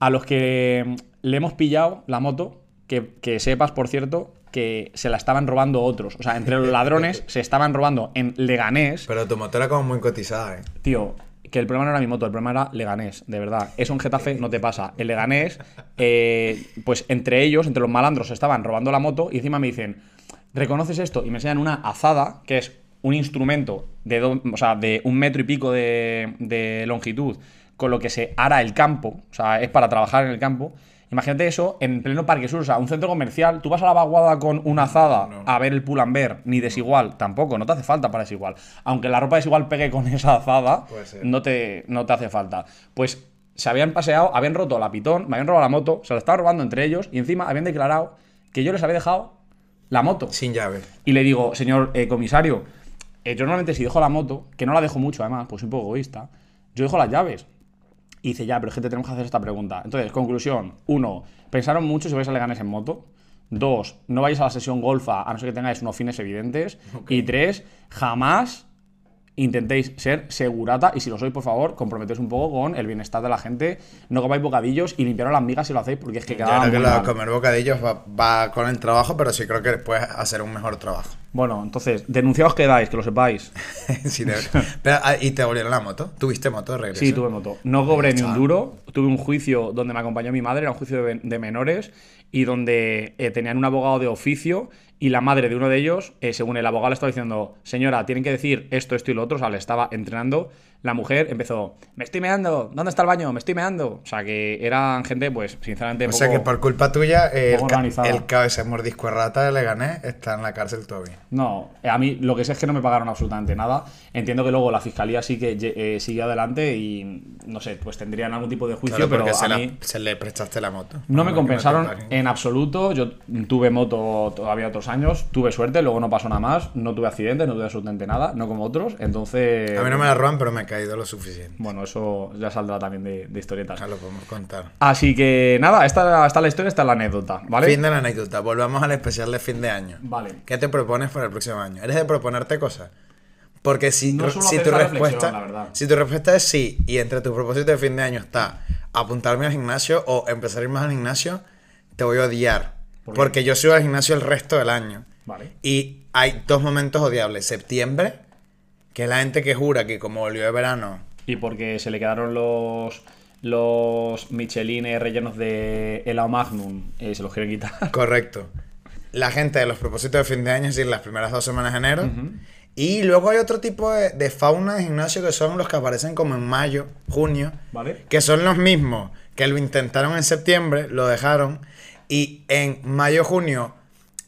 a los que mm, le hemos pillado la moto, que, que sepas, por cierto, que se la estaban robando otros. O sea, entre los ladrones [LAUGHS] se estaban robando en Leganés. Pero tu moto era como muy cotizada, ¿eh? Tío, que el problema no era mi moto, el problema era Leganés, de verdad. Eso en Getafe no te pasa. El Leganés, eh, pues entre ellos, entre los malandros, estaban robando la moto y encima me dicen, ¿reconoces esto? Y me enseñan una azada, que es un instrumento de, do- o sea, de un metro y pico de, de longitud, con lo que se ara el campo, o sea, es para trabajar en el campo. Imagínate eso en pleno Parque Sur, o sea, un centro comercial. Tú vas a la vaguada con una azada No. a ver el pull&bear, ni desigual, tampoco, no te hace falta para desigual. Aunque la ropa desigual pegue con [LAUGHS] esa azada, no te, no te hace falta. Pues se habían paseado, habían roto la pitón, me habían robado la moto, se la estaban robando entre ellos y encima habían declarado que yo les había dejado la moto. Sin llave. Y le digo, señor eh, comisario, eh, yo normalmente si dejo la moto, que no la dejo mucho además, pues soy un poco egoísta, yo dejo las llaves. Y dice, ya, pero gente, tenemos que hacer esta pregunta. Entonces, conclusión, uno, pensaron mucho si vais a Leganés en moto. Dos, no vais a la sesión golfa a no ser que tengáis unos fines evidentes. Y tres, jamás intentéis ser segurata y si lo sois, por favor, comprometéis un poco con el bienestar de la gente. No comáis bocadillos y limpiaros las migas si lo hacéis porque es que Yo queda creo que lo comer bocadillos va, va con el trabajo, pero sí creo que puedes hacer un mejor trabajo. Bueno, entonces, denunciados quedáis, que lo sepáis. [LAUGHS] Sí, de- Pero, ah, ¿Y te volvieron la moto? ¿Tuviste moto de regreso? Sí, tuve moto. No cobré ni un duro. Tuve un juicio donde me acompañó mi madre, era un juicio de, de menores, y donde eh, tenían un abogado de oficio y la madre de uno de ellos, eh, según el abogado le estaba diciendo, señora, tienen que decir esto, esto y lo otro, o sea, le estaba entrenando. La mujer empezó, me estoy meando, ¿dónde está el baño? Me estoy meando. O sea, que eran gente, pues, sinceramente, O sea que por culpa tuya, eh, el, ca- el cabeza mordisco rata de Leganés está en la cárcel todavía. No, eh, a mí lo que sé es que no me pagaron absolutamente nada. Entiendo que luego la fiscalía sí que eh, siguió adelante y, no sé, pues tendrían algún tipo de juicio, Claro, pero se, a la- mí... se le prestaste la moto. No me compensaron en absoluto. Yo tuve moto todavía otros años, tuve suerte, luego no pasó nada más, no tuve accidentes, no tuve absolutamente nada, no como otros. Entonces, A mí no me la roban, pero me he caído lo suficiente. bueno, eso ya saldrá también de, de historietas. Ya lo podemos contar. Así que nada, esta, esta es la historia, esta es la anécdota, ¿vale? Fin de la anécdota. Volvamos al especial de fin de año. Vale. ¿Qué te propones para el próximo año? ¿Eres de proponerte cosas? Porque si, No tu- si tu respuesta, si tu respuesta es sí, y entre tus propósitos de fin de año está apuntarme al gimnasio o empezar a ir más al gimnasio, te voy a odiar. Porque yo sigo al gimnasio el resto del año. Vale. Y hay dos momentos odiables. Septiembre, que es la gente que jura que como volvió de verano, Y porque se le quedaron los los Michelines rellenos de helado Magnum, eh, se los quieren quitar. [LAUGHS] Correcto. La gente de los propósitos de fin de año, es decir, las primeras dos semanas de enero. Y luego hay otro tipo de, de fauna de gimnasio que son los que aparecen como en mayo, junio. Vale. Que son los mismos que lo intentaron en septiembre, lo dejaron. Y en mayo, junio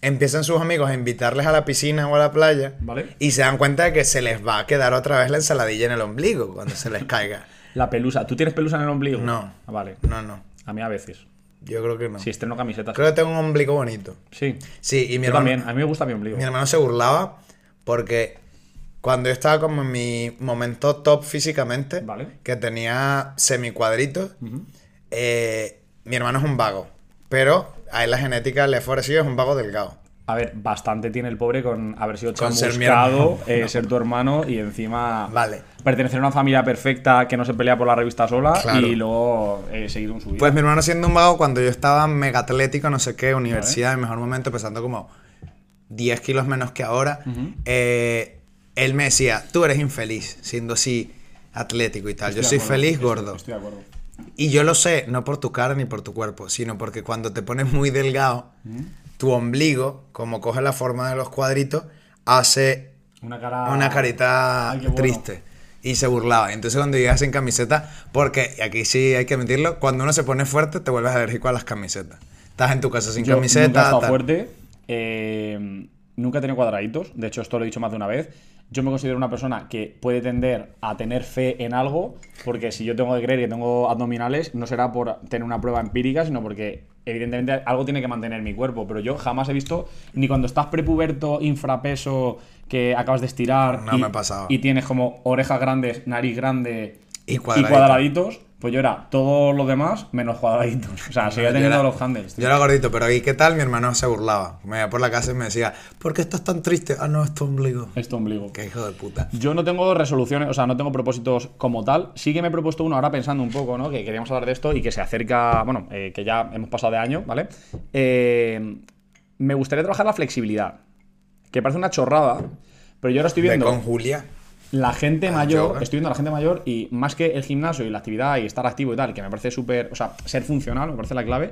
empiezan sus amigos a invitarles a la piscina o a la playa. Vale. Y se dan cuenta de que se les va a quedar otra vez la ensaladilla en el ombligo cuando se les caiga. [LAUGHS] La pelusa. ¿Tú tienes pelusa en el ombligo? No. Ah, vale. No, no. A mí a veces. Yo creo que no. Si estreno camisetas. Creo que tengo un ombligo bonito. Sí. Sí, y mi Yo hermano, también. A mí me gusta mi ombligo. Mi hermano se burlaba porque cuando yo estaba como en mi momento top físicamente, Vale. que tenía semicuadritos, eh, mi hermano es un vago. Pero a él la genética le ha favorecido, es un vago delgado. A ver, bastante tiene el pobre con haber sido ser chamuscado, hermano. eh, ser tu hermano y encima Vale. pertenecer a una familia perfecta que no se pelea por la revista sola Claro. y luego eh, seguir un su vida. Pues mi hermano siendo un vago, cuando yo estaba mega atlético, no sé qué, universidad, en mejor momento, pesando como 10 kilos menos que ahora, eh, él me decía, tú eres infeliz siendo así atlético y tal. Estoy yo soy acuerdo, feliz estoy- gordo. Estoy de acuerdo. Y yo lo sé, no por tu cara ni por tu cuerpo, sino porque cuando te pones muy delgado, tu ombligo, como coge la forma de los cuadritos, hace Una cara. una carita Ay, qué bueno. triste. Y se burlaba. Entonces cuando llegas sin camiseta, porque aquí sí hay que admitirlo, cuando uno se pone fuerte te vuelves alérgico a las camisetas. Estás en tu casa sin Yo camiseta. Nunca he estado fuerte. eh, nunca he tenido cuadraditos. De hecho, esto lo he dicho más de una vez. Yo me considero una persona que puede tender a tener fe en algo, porque si yo tengo que creer que tengo abdominales, no será por tener una prueba empírica, sino porque evidentemente algo tiene que mantener mi cuerpo. Pero yo jamás he visto, ni cuando estás prepuberto, infrapeso, que acabas de estirar No y, me ha pasado. y tienes como orejas grandes, nariz grande Y y cuadradito. cuadraditos, pues yo era todo lo demás menos cuadraditos. O sea, seguía teniendo era- los handles. tío. Yo era gordito, pero ¿y qué tal? Mi hermano se burlaba. Me iba por la casa y me decía, ¿por qué estás tan triste? Ah, no, es tu ombligo. Este ombligo. Qué hijo de puta. Yo no tengo resoluciones, o sea, no tengo propósitos como tal. Sí que me he propuesto uno ahora pensando un poco, ¿no? Que queríamos hablar de esto y que se acerca, bueno, eh, que ya hemos pasado de año, ¿vale? Eh, me gustaría trabajar la flexibilidad. Que parece una chorrada, pero yo ahora estoy De viendo con Julia. La gente mayor, yoga. estoy viendo a la gente mayor y más que el gimnasio y la actividad y estar activo y tal, que me parece súper, o sea, ser funcional me parece la clave.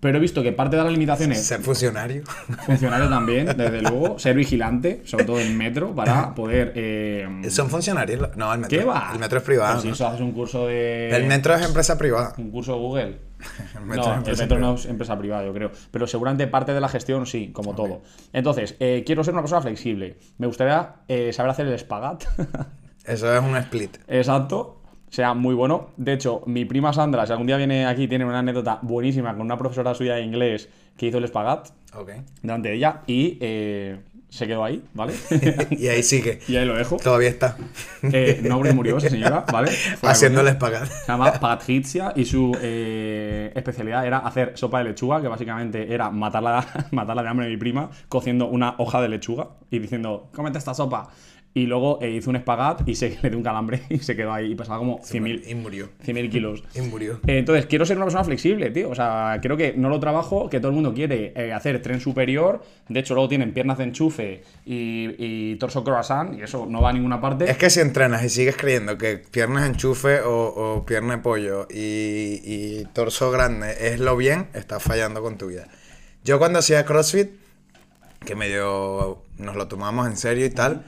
Pero he visto que parte de las limitaciones Ser funcionario. Funcionario también, desde luego. Ser vigilante, sobre todo en metro, para poder. eh, ¿Son funcionarios? No, el metro. ¿Qué va? El metro es privado. Pero si ¿no? eso haces un curso de. El metro es empresa privada. Un curso de Google. [LAUGHS] El metro no, es el empresa metro privada. no es empresa privada, yo creo. Pero seguramente parte de la gestión sí, como todo. Entonces, eh, quiero ser una persona flexible. Me gustaría eh, saber hacer el espagat. [LAUGHS] Eso es un split. Exacto. sea muy bueno. De hecho, mi prima Sandra, si algún día viene aquí, tiene una anécdota buenísima con una profesora suya de inglés que hizo el espagat Ok. delante de ella y eh, se quedó ahí, ¿vale? [LAUGHS] y ahí sigue. y ahí lo dejo. Todavía está. Eh, no porque murió esa señora, ¿vale? [LAUGHS] Haciéndoles pagar. Se llama Patricia y su eh, especialidad era hacer sopa de lechuga, que básicamente era matarla, [LAUGHS] matarla de hambre a mi prima, cociendo una hoja de lechuga y diciendo, cómete esta sopa. Y luego eh, hizo un espagat y se [LAUGHS] le dio un calambre y se quedó ahí y pesaba como 100.000 Y murió. 100.000 kilos. [LAUGHS] Y murió. Eh, Entonces, quiero ser una persona flexible, tío. O sea, creo que no lo trabajo, que todo el mundo quiere eh, hacer tren superior. De hecho, luego tienen piernas de enchufe y, y torso croissant, y eso no va a ninguna parte. Es que si entrenas y sigues creyendo que piernas enchufe o, o pierna de pollo y, y torso grande es lo bien, estás fallando con tu vida. Yo cuando hacía CrossFit, que medio nos lo tomamos en serio y tal,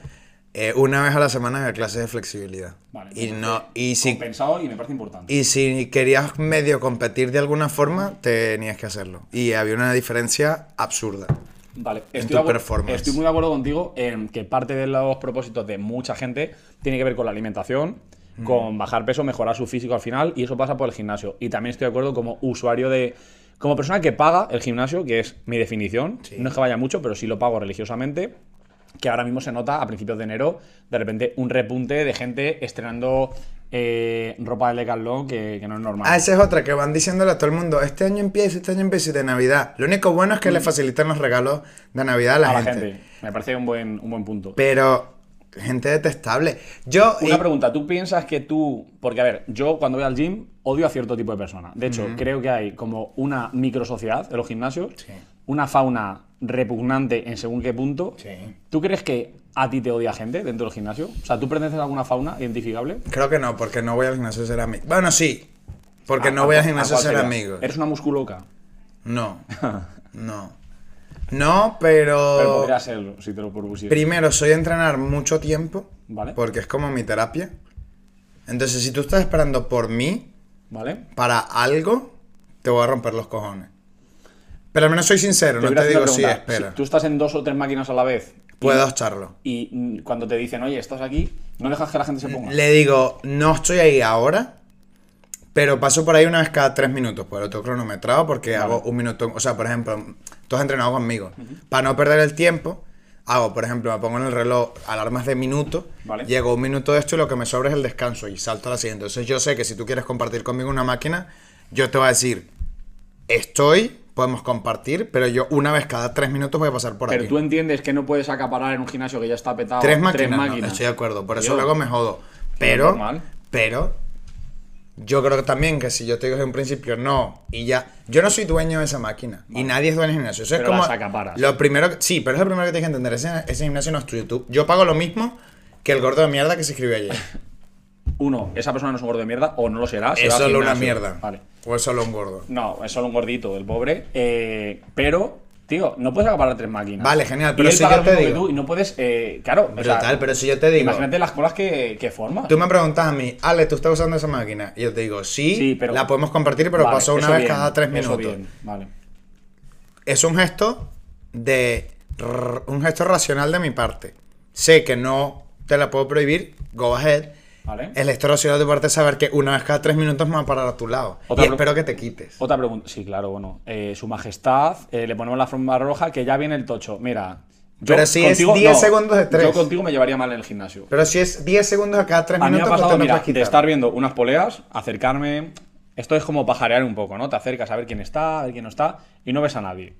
eh, una vez a la semana había clases de flexibilidad. Vale, y no y si, Compensado y me parece importante. y si querías medio competir de alguna forma, tenías que hacerlo. Y había una diferencia absurda. Vale, en estoy, tu performance. estoy muy de acuerdo contigo en que parte de los propósitos de mucha gente tiene que ver con la alimentación, Mm. con bajar peso, mejorar su físico al final, y eso pasa por el gimnasio. Y también estoy de acuerdo como usuario de. Como persona que paga el gimnasio, que es mi definición, Sí. no es que vaya mucho, pero sí lo pago religiosamente. Que ahora mismo se nota a principios de enero, de repente, un repunte de gente estrenando eh, ropa de Decathlon que, que no es normal. Ah, esa es otra que van diciéndole a todo el mundo, este año empieza, este año empieza y de Navidad. Lo único bueno es que le facilitan los regalos de Navidad a la, Mm. a la gente. gente. Me parece un buen, un buen punto. Pero, gente detestable. Yo... Una y- pregunta, ¿tú piensas que tú.? Porque, a ver, yo cuando voy al gym odio a cierto tipo de personas. De hecho, creo que hay como una microsociedad en los gimnasios, Sí. Una fauna repugnante en según qué punto. Sí. ¿Tú crees que a ti te odia gente dentro del gimnasio? O sea, ¿tú perteneces a alguna fauna identificable? Creo que no, porque no voy al gimnasio a ser amigo. Bueno, sí. Porque ¿A- no a voy al gimnasio a ser amigos. ¿Eres una musculoca? No. [LAUGHS] No. No, pero... Pero podría serlo, si te lo propusieras. Primero, soy entrenar mucho tiempo. Vale. Porque es como mi terapia. Entonces, si tú estás esperando por mí, ¿Vale? para algo, te voy a romper los cojones. Pero al menos soy sincero, no te digo sí, pregunta. espera. Si tú estás en dos o tres máquinas a la vez. y- Puedo echarlo. Y cuando te dicen, oye, estás aquí, no dejas que la gente se ponga. Le digo, no estoy ahí ahora, pero paso por ahí una vez cada tres minutos. Pues lo tengo cronometrado porque hago un minuto. O sea, por ejemplo, tú has entrenado conmigo. Para no perder el tiempo, hago, por ejemplo, me pongo en el reloj alarmas de minuto. Vale. Llego un minuto de esto y lo que me sobra es el descanso y salto a la siguiente. Entonces yo sé que si tú quieres compartir conmigo una máquina, yo te voy a decir, estoy, podemos compartir, pero yo una vez cada tres minutos voy a pasar por Pero aquí. tú entiendes que no puedes acaparar en un gimnasio que ya está petado Tres máquinas, no, estoy de acuerdo, por eso luego me jodo. Pero, normal. pero, yo creo que también que si yo te digo desde un principio no, y ya, yo no soy dueño de esa máquina, y nadie es dueño del gimnasio. Eso es Pero como, las acaparas. lo primero, que- sí, pero es lo primero que tienes que entender, ese, ese gimnasio no es tuyo. Tú- yo pago lo mismo que el gordo de mierda que se escribió ayer. [LAUGHS] Uno, esa persona no es un gordo de mierda o no lo será. si es solo una mierda. Vale. O es solo un gordo. No, es solo un gordito, el pobre. eh, pero, tío, no puedes acaparar tres máquinas. Vale, genial, Y pero él si paga yo lo te mismo que digo- tú y no puedes. eh, claro, o sea, Brutal, pero si yo te digo, Imagínate las colas que, que forma. tú me preguntas a mí, Ale, ¿tú estás usando esa máquina? Y yo te digo, sí, Sí, pero- la podemos compartir, pero Vale, paso una eso vez bien, cada tres eso minutos. bien, Vale. es un gesto de un gesto racional de mi parte. Sé que no te la puedo prohibir, go ahead. Vale. El racional de tu parte saber que una vez cada tres minutos me va a parar a tu lado. Otra y espero que te quites. Otra pregunta. Sí, claro, bueno. eh, su majestad, eh, le ponemos la forma roja, que ya viene el tocho. Mira. yo Pero si es 10 segundos de. Yo contigo me llevaría mal en el gimnasio. Pero si es 10 segundos a cada tres A mí me ha minutos, pasado, te mira, puedes de estar viendo unas poleas, acercarme. Esto es como pajarear un poco, ¿no? Te acercas a ver quién está, a ver quién no está, y no ves a nadie.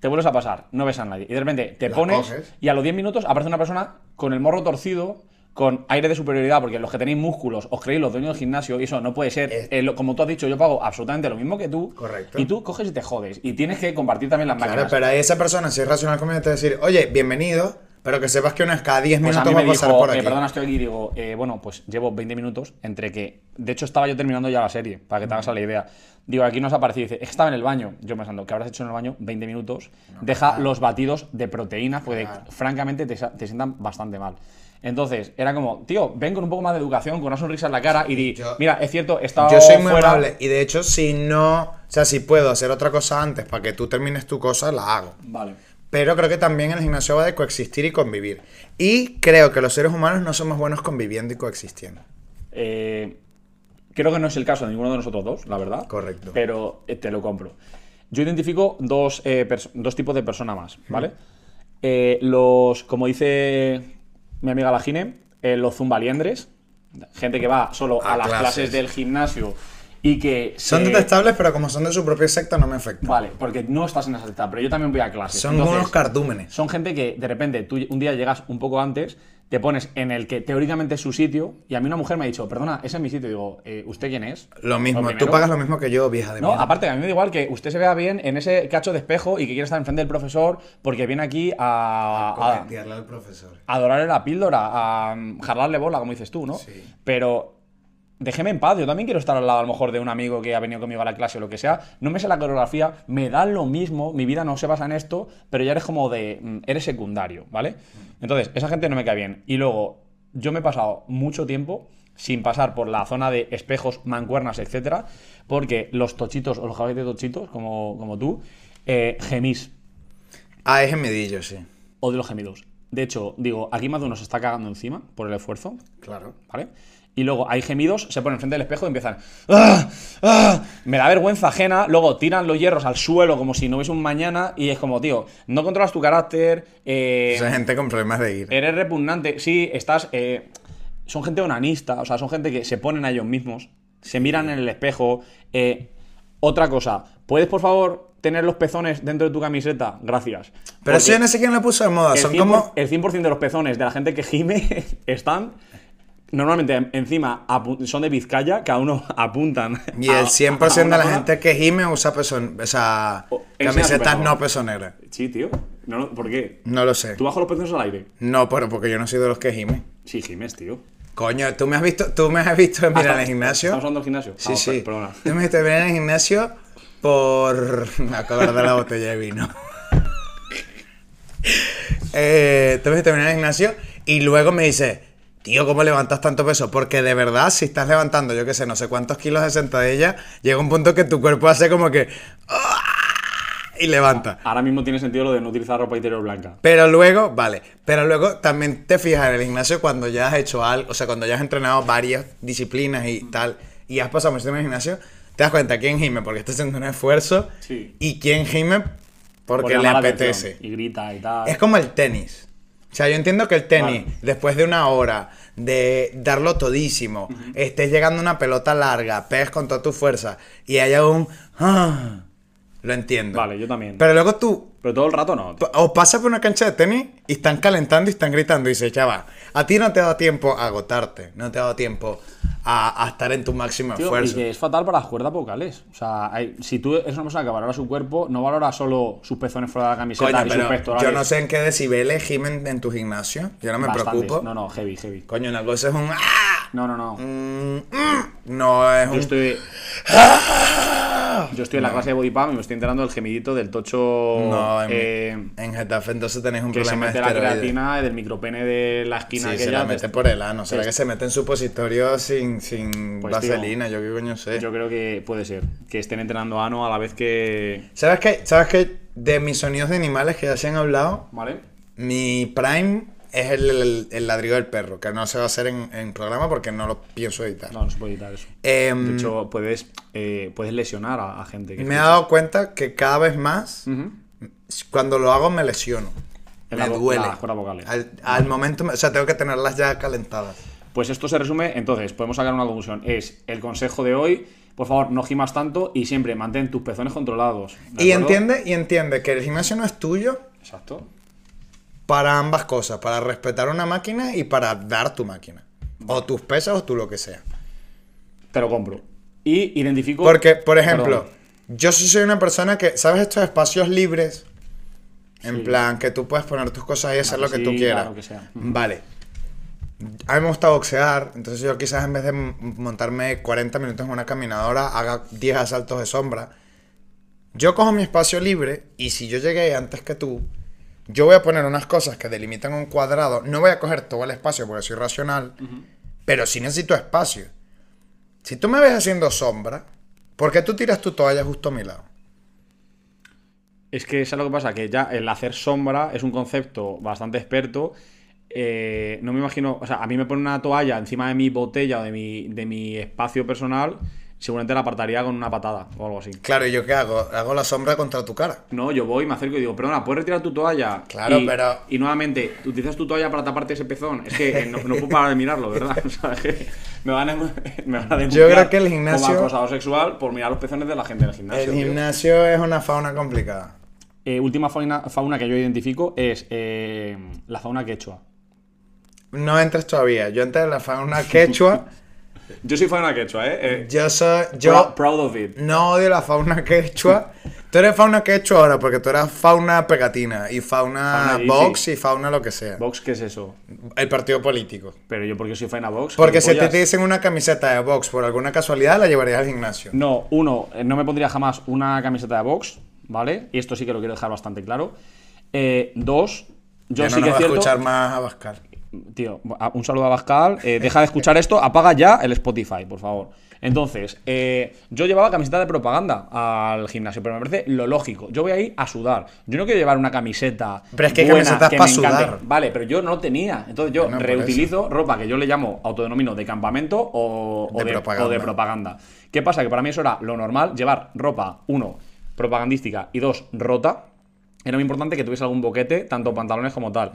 Te vuelves a pasar, no ves a nadie. Y de repente te La pones, coges. y a los 10 minutos aparece una persona con el morro torcido, con aire de superioridad, porque los que tenéis músculos os creéis los dueños del gimnasio, y eso no puede ser. Eh, lo- como tú has dicho, yo pago absolutamente lo mismo que tú. Correcto. Y tú coges y te jodes. Y tienes que compartir también las Claro, máquinas. pero ahí esa persona, si es racional conmigo, te va a decir, oye, bienvenido, pero que sepas que una vez cada 10 Pues a minutos mí va me a pasar dijo, por eh, aquí. perdona, estoy aquí y digo, eh, bueno, pues llevo 20 minutos entre que. De hecho, estaba yo terminando ya la serie, para que te hagas la idea. Digo, aquí nos ha aparecido. Dice, es que estaba en el baño. Yo pensando, ¿qué habrás hecho en el baño? 20 minutos. Deja los batidos de proteínas, porque Claro. francamente te, te sientan bastante mal. Entonces, era como, tío, ven con un poco más de educación, con una sonrisa en la cara y di, yo- mira, es cierto, he estado Yo soy muy fuera. amable y de hecho si no, o sea, si puedo hacer otra cosa antes para que tú termines tu cosa, la hago. Vale. Pero creo que también el gimnasio va de coexistir y convivir. Y creo que los seres humanos no somos buenos conviviendo y coexistiendo. Eh, Creo que no es el caso de ninguno de nosotros dos, la verdad. Correcto. Pero eh, te lo compro. Yo identifico dos, eh, dos tipos de persona más, ¿vale? Eh, los, como dice mi amiga la Gine, eh, los zumbaliendres, gente que va solo a, A las clases. clases. del gimnasio y que... Son se- detestables, pero como son de su propia secta, no me afectan. Vale, porque no estás en esa secta, pero yo también voy a clases. Son Entonces, unos cardúmenes. son gente que de repente tú un día llegas un poco antes, te pones en el que teóricamente es su sitio, y a mí una mujer me ha dicho, perdona, ese es mi sitio. Digo, "Eh, ¿usted quién es? Lo mismo, tú pagas lo mismo que yo, vieja de No, aparte, a mí me da igual que usted se vea bien en ese cacho de espejo y que quiere estar enfrente del profesor porque viene aquí a, a, Coquetearle al profesor. a dorarle la píldora, a mm, jarlarle bola, como dices tú, ¿no? Sí. Pero déjeme en paz, yo también quiero estar al lado a lo mejor de un amigo que ha venido conmigo a la clase o lo que sea. No me sé la coreografía, me da lo mismo, mi vida no se basa en esto, pero ya eres como de, mm, eres secundario, ¿vale? Entonces, esa gente no me cae bien. Y luego, yo me he pasado mucho tiempo sin pasar por la zona de espejos, mancuernas, etcétera, porque los tochitos o los jabalíes de tochitos, como, como tú, eh, gemís. Ah, es gemidillo, sí. Odio los gemidos. De hecho, digo, aquí más de uno se está cagando encima por el esfuerzo. Claro. ¿Vale? Y luego hay gemidos, se ponen enfrente del espejo y empiezan. "Ah, ah". Me da vergüenza ajena. Luego tiran los hierros al suelo como si no hubiese un mañana. Y es como, tío, no controlas tu carácter. eh, Esa gente con problemas de ir. eres repugnante. Sí, estás. eh, son gente onanista. O sea, son gente que se ponen a ellos mismos. Se miran en el espejo. eh, otra cosa. ¿Puedes, por favor, tener los pezones dentro de tu camiseta? Gracias. Pero Porque- eso yo no sé quién lo puso de moda. el Son 100%, como. el 100% de los pezones de la gente que gime [LAUGHS] están normalmente en- encima son de Vizcaya, cada uno [LAUGHS] apuntan. Y a- el 100% a de la gente que gime usa esa... O- camisetas no pezoneras. Sí, tío. No, no, ¿Por qué? No lo sé. ¿Tú bajo los pezones al aire? No, pero porque yo no soy de los que gime. Sí, gimes, tío. Coño, tú me has visto, tú me has visto en Ah, en el ¿estamos- gimnasio. ¿Estamos hablando del gimnasio? Sí, Ah, sí. per- Perdona. Tú me dijiste venir en el gimnasio por. [LAUGHS] Me acabo de la botella de vino. [LAUGHS] eh, tú me dijiste venir al gimnasio y luego me dice, tío, ¿cómo levantas tanto peso? Porque de verdad, si estás levantando, yo qué sé, no sé cuántos kilos de sentadilla, llega un punto que tu cuerpo hace como que. ¡ah! Y levanta. Ahora mismo tiene sentido lo de no utilizar ropa interior blanca. Pero luego, vale, pero luego también te fijas en el gimnasio cuando ya has hecho algo, o sea, cuando ya has entrenado varias disciplinas y tal, y has pasado mucho en el gimnasio, te das cuenta quién gime porque está haciendo un esfuerzo Sí. y quién gime porque Por le apetece. Y grita y tal. Es como el tenis. O sea, yo entiendo que el tenis, después de una hora de darlo todísimo, estés llegando a una pelota larga, pegues con toda tu fuerza y haya un... ah, lo entiendo. Vale, yo también. Pero luego tú Pero todo el rato no. O pasa por una cancha de tenis y están calentando y están gritando y dices, chaval, a ti no te ha dado tiempo a agotarte, no te ha dado tiempo a, a estar en tu máximo Tío, y esfuerzo. que es fatal para las cuerdas vocales. O sea, hay- si tú eres una persona que valora su cuerpo, no valora solo sus pezones fuera de la camiseta Coño, y sus pectorales. yo no sé en qué decibeles gimen en tu gimnasio, yo no me Bastantes. preocupo. No, no, heavy, heavy. Coño, una cosa es un... ¡ah! No, no, no. Mm, mm, no es Yo un... estoy. [LAUGHS] Yo estoy en la clase de body pump y me estoy enterando del gemidito del tocho. No, en, eh, en Getafe entonces tenéis un que se problema de mete la creatina y del micropene de la esquina Sí, que se la mete por el ano. ¿Será que se mete en supositorio sin, sin Pues, tío, vaselina? Yo qué coño sé. Yo creo que puede ser. Que estén entrenando ano a la vez que. ¿Sabes qué? ¿Sabes qué? De mis sonidos de animales que ya se han hablado, ¿Vale? mi prime es el, el- el ladrido del perro, que no se va a hacer en, en programa porque no lo pienso editar. No, no se puede editar eso. Em, De hecho, puedes, eh, puedes lesionar a, a gente. Que me he dado cuenta que cada vez más, cuando lo hago, me lesiono. En me la duele. las cuerdas vocales. Al, al momento, me- o sea, tengo que tenerlas ya calentadas. Pues esto se resume, entonces, podemos sacar una conclusión. Es el consejo de hoy, por favor, no gimas tanto y siempre mantén tus pezones controlados. ¿de Y entiende, y entiende que el gimnasio no es tuyo Exacto. Para ambas cosas, para respetar una máquina y para dar tu máquina. O tus pesas o tú lo que sea. Te lo compro. Y identifico... Porque, por ejemplo, Perdón. yo sí soy una persona que, ¿sabes estos espacios libres? En Sí. plan, que tú puedes poner tus cosas y hacer Una lo que tú quieras. lo que sea. Vale. A mí me gusta boxear, entonces yo quizás en vez de montarme 40 minutos en una caminadora, haga 10 asaltos de sombra. Yo cojo mi espacio libre y si yo llegué antes que tú, yo voy a poner unas cosas que delimitan un cuadrado. No voy a coger todo el espacio porque soy racional, pero sí necesito espacio. Si tú me ves haciendo sombra, ¿por qué tú tiras tu toalla justo a mi lado? Es que es lo que pasa, que ya el hacer sombra es un concepto bastante experto eh, no me imagino. O sea, a mí me pone una toalla encima de mi botella o de mi, de mi espacio personal. Seguramente la apartaría con una patada o algo así. Claro, ¿y yo qué hago? Hago la sombra contra tu cara. No, yo voy, me acerco y digo, perdona, ¿puedes retirar tu toalla? Claro, Y- pero- Y nuevamente, ¿tú utilizas tu toalla para taparte ese pezón? Es que eh, no, no puedo parar de mirarlo, ¿verdad? [LAUGHS] O sea, es que me van a, [LAUGHS] me van a denunciar Yo creo que el gimnasio- Como acosador sexual por mirar los pezones de la gente en el gimnasio. El tío. gimnasio es una fauna complicada. Eh, última fauna, fauna que yo identifico es eh, la fauna quechua. No entres todavía. Yo entré en la fauna quechua. [LAUGHS] Yo soy fauna quechua, ¿eh? Eh, Yo soy. Yo proud of it. no odio la fauna quechua. Tú eres fauna quechua ahora porque tú eras fauna pegatina y fauna, box y fauna lo que sea. Vox, ¿qué es eso? El partido político. Pero yo, porque soy fauna Vox? Porque si te dicen una camiseta de box por alguna casualidad, la llevarías al gimnasio. No, uno, eh, no me pondría jamás una camiseta de Vox, ¿vale? Y esto sí que lo quiero dejar bastante claro. Eh, dos, yo Ya sí no que nos va a escuchar más a. Tío, un saludo a Bascal. eh, deja de escuchar esto, apaga ya el Spotify, por favor. Entonces, eh, yo llevaba camiseta de propaganda al gimnasio, pero me parece lo lógico. Yo voy ahí a sudar. Yo no quiero llevar una camiseta. Pero es que hay buena, camisetas que pa' me encante. sudar. Vale, pero yo no tenía. Entonces yo reutilizo ropa que yo le llamo, autodenomino de campamento o, o De o de propaganda. ¿Qué pasa? Que para mí eso era lo normal, llevar ropa, uno, propagandística y dos, rota. Era muy importante que tuviese algún boquete, tanto pantalones como tal.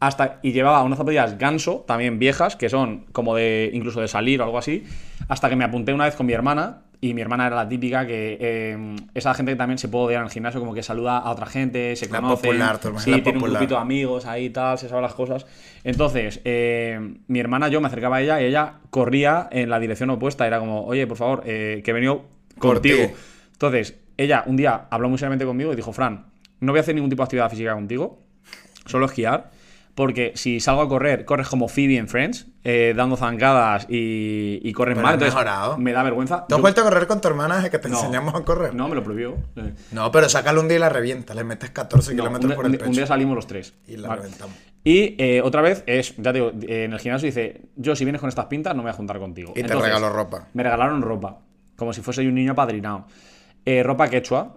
Hasta, y llevaba unas zapatillas ganso, también viejas, que son como de incluso de salir o algo así. Hasta que me apunté una vez con mi hermana. Y mi hermana era la típica que eh, esa gente que también se puede odiar en el gimnasio, como que saluda a otra gente, se La conoce. popular, tu hermana sí, la tiene un popular. grupito de amigos ahí y tal, se sabe las cosas. Entonces, eh, mi hermana, yo me acercaba a ella y ella corría en la dirección opuesta. Era como, oye, por favor, eh, que he venido contigo. ti. Entonces, ella un día habló muy seriamente conmigo y dijo, Fran, no voy a hacer ningún tipo de actividad física contigo, solo esquiar. Porque si salgo a correr, corres como Phoebe en Friends, eh, dando zancadas y, y corres Pero mal. Entonces, mejorado. me da vergüenza. ¿Tú has Yo- vuelto a correr con tu hermana desde que te no, enseñamos a correr? No, me lo prohibió. No, pero sácalo un día y la revienta. Le metes 14 no, kilómetros un, por un el día- un día pecho. salimos los tres. Y la Vale. reventamos. Y eh, otra vez es, ya te digo, en el gimnasio dice, yo si vienes con estas pintas no me voy a juntar contigo. Y te regaló ropa. Me regalaron ropa, como si fuese un niño apadrinado. Eh, ropa quechua,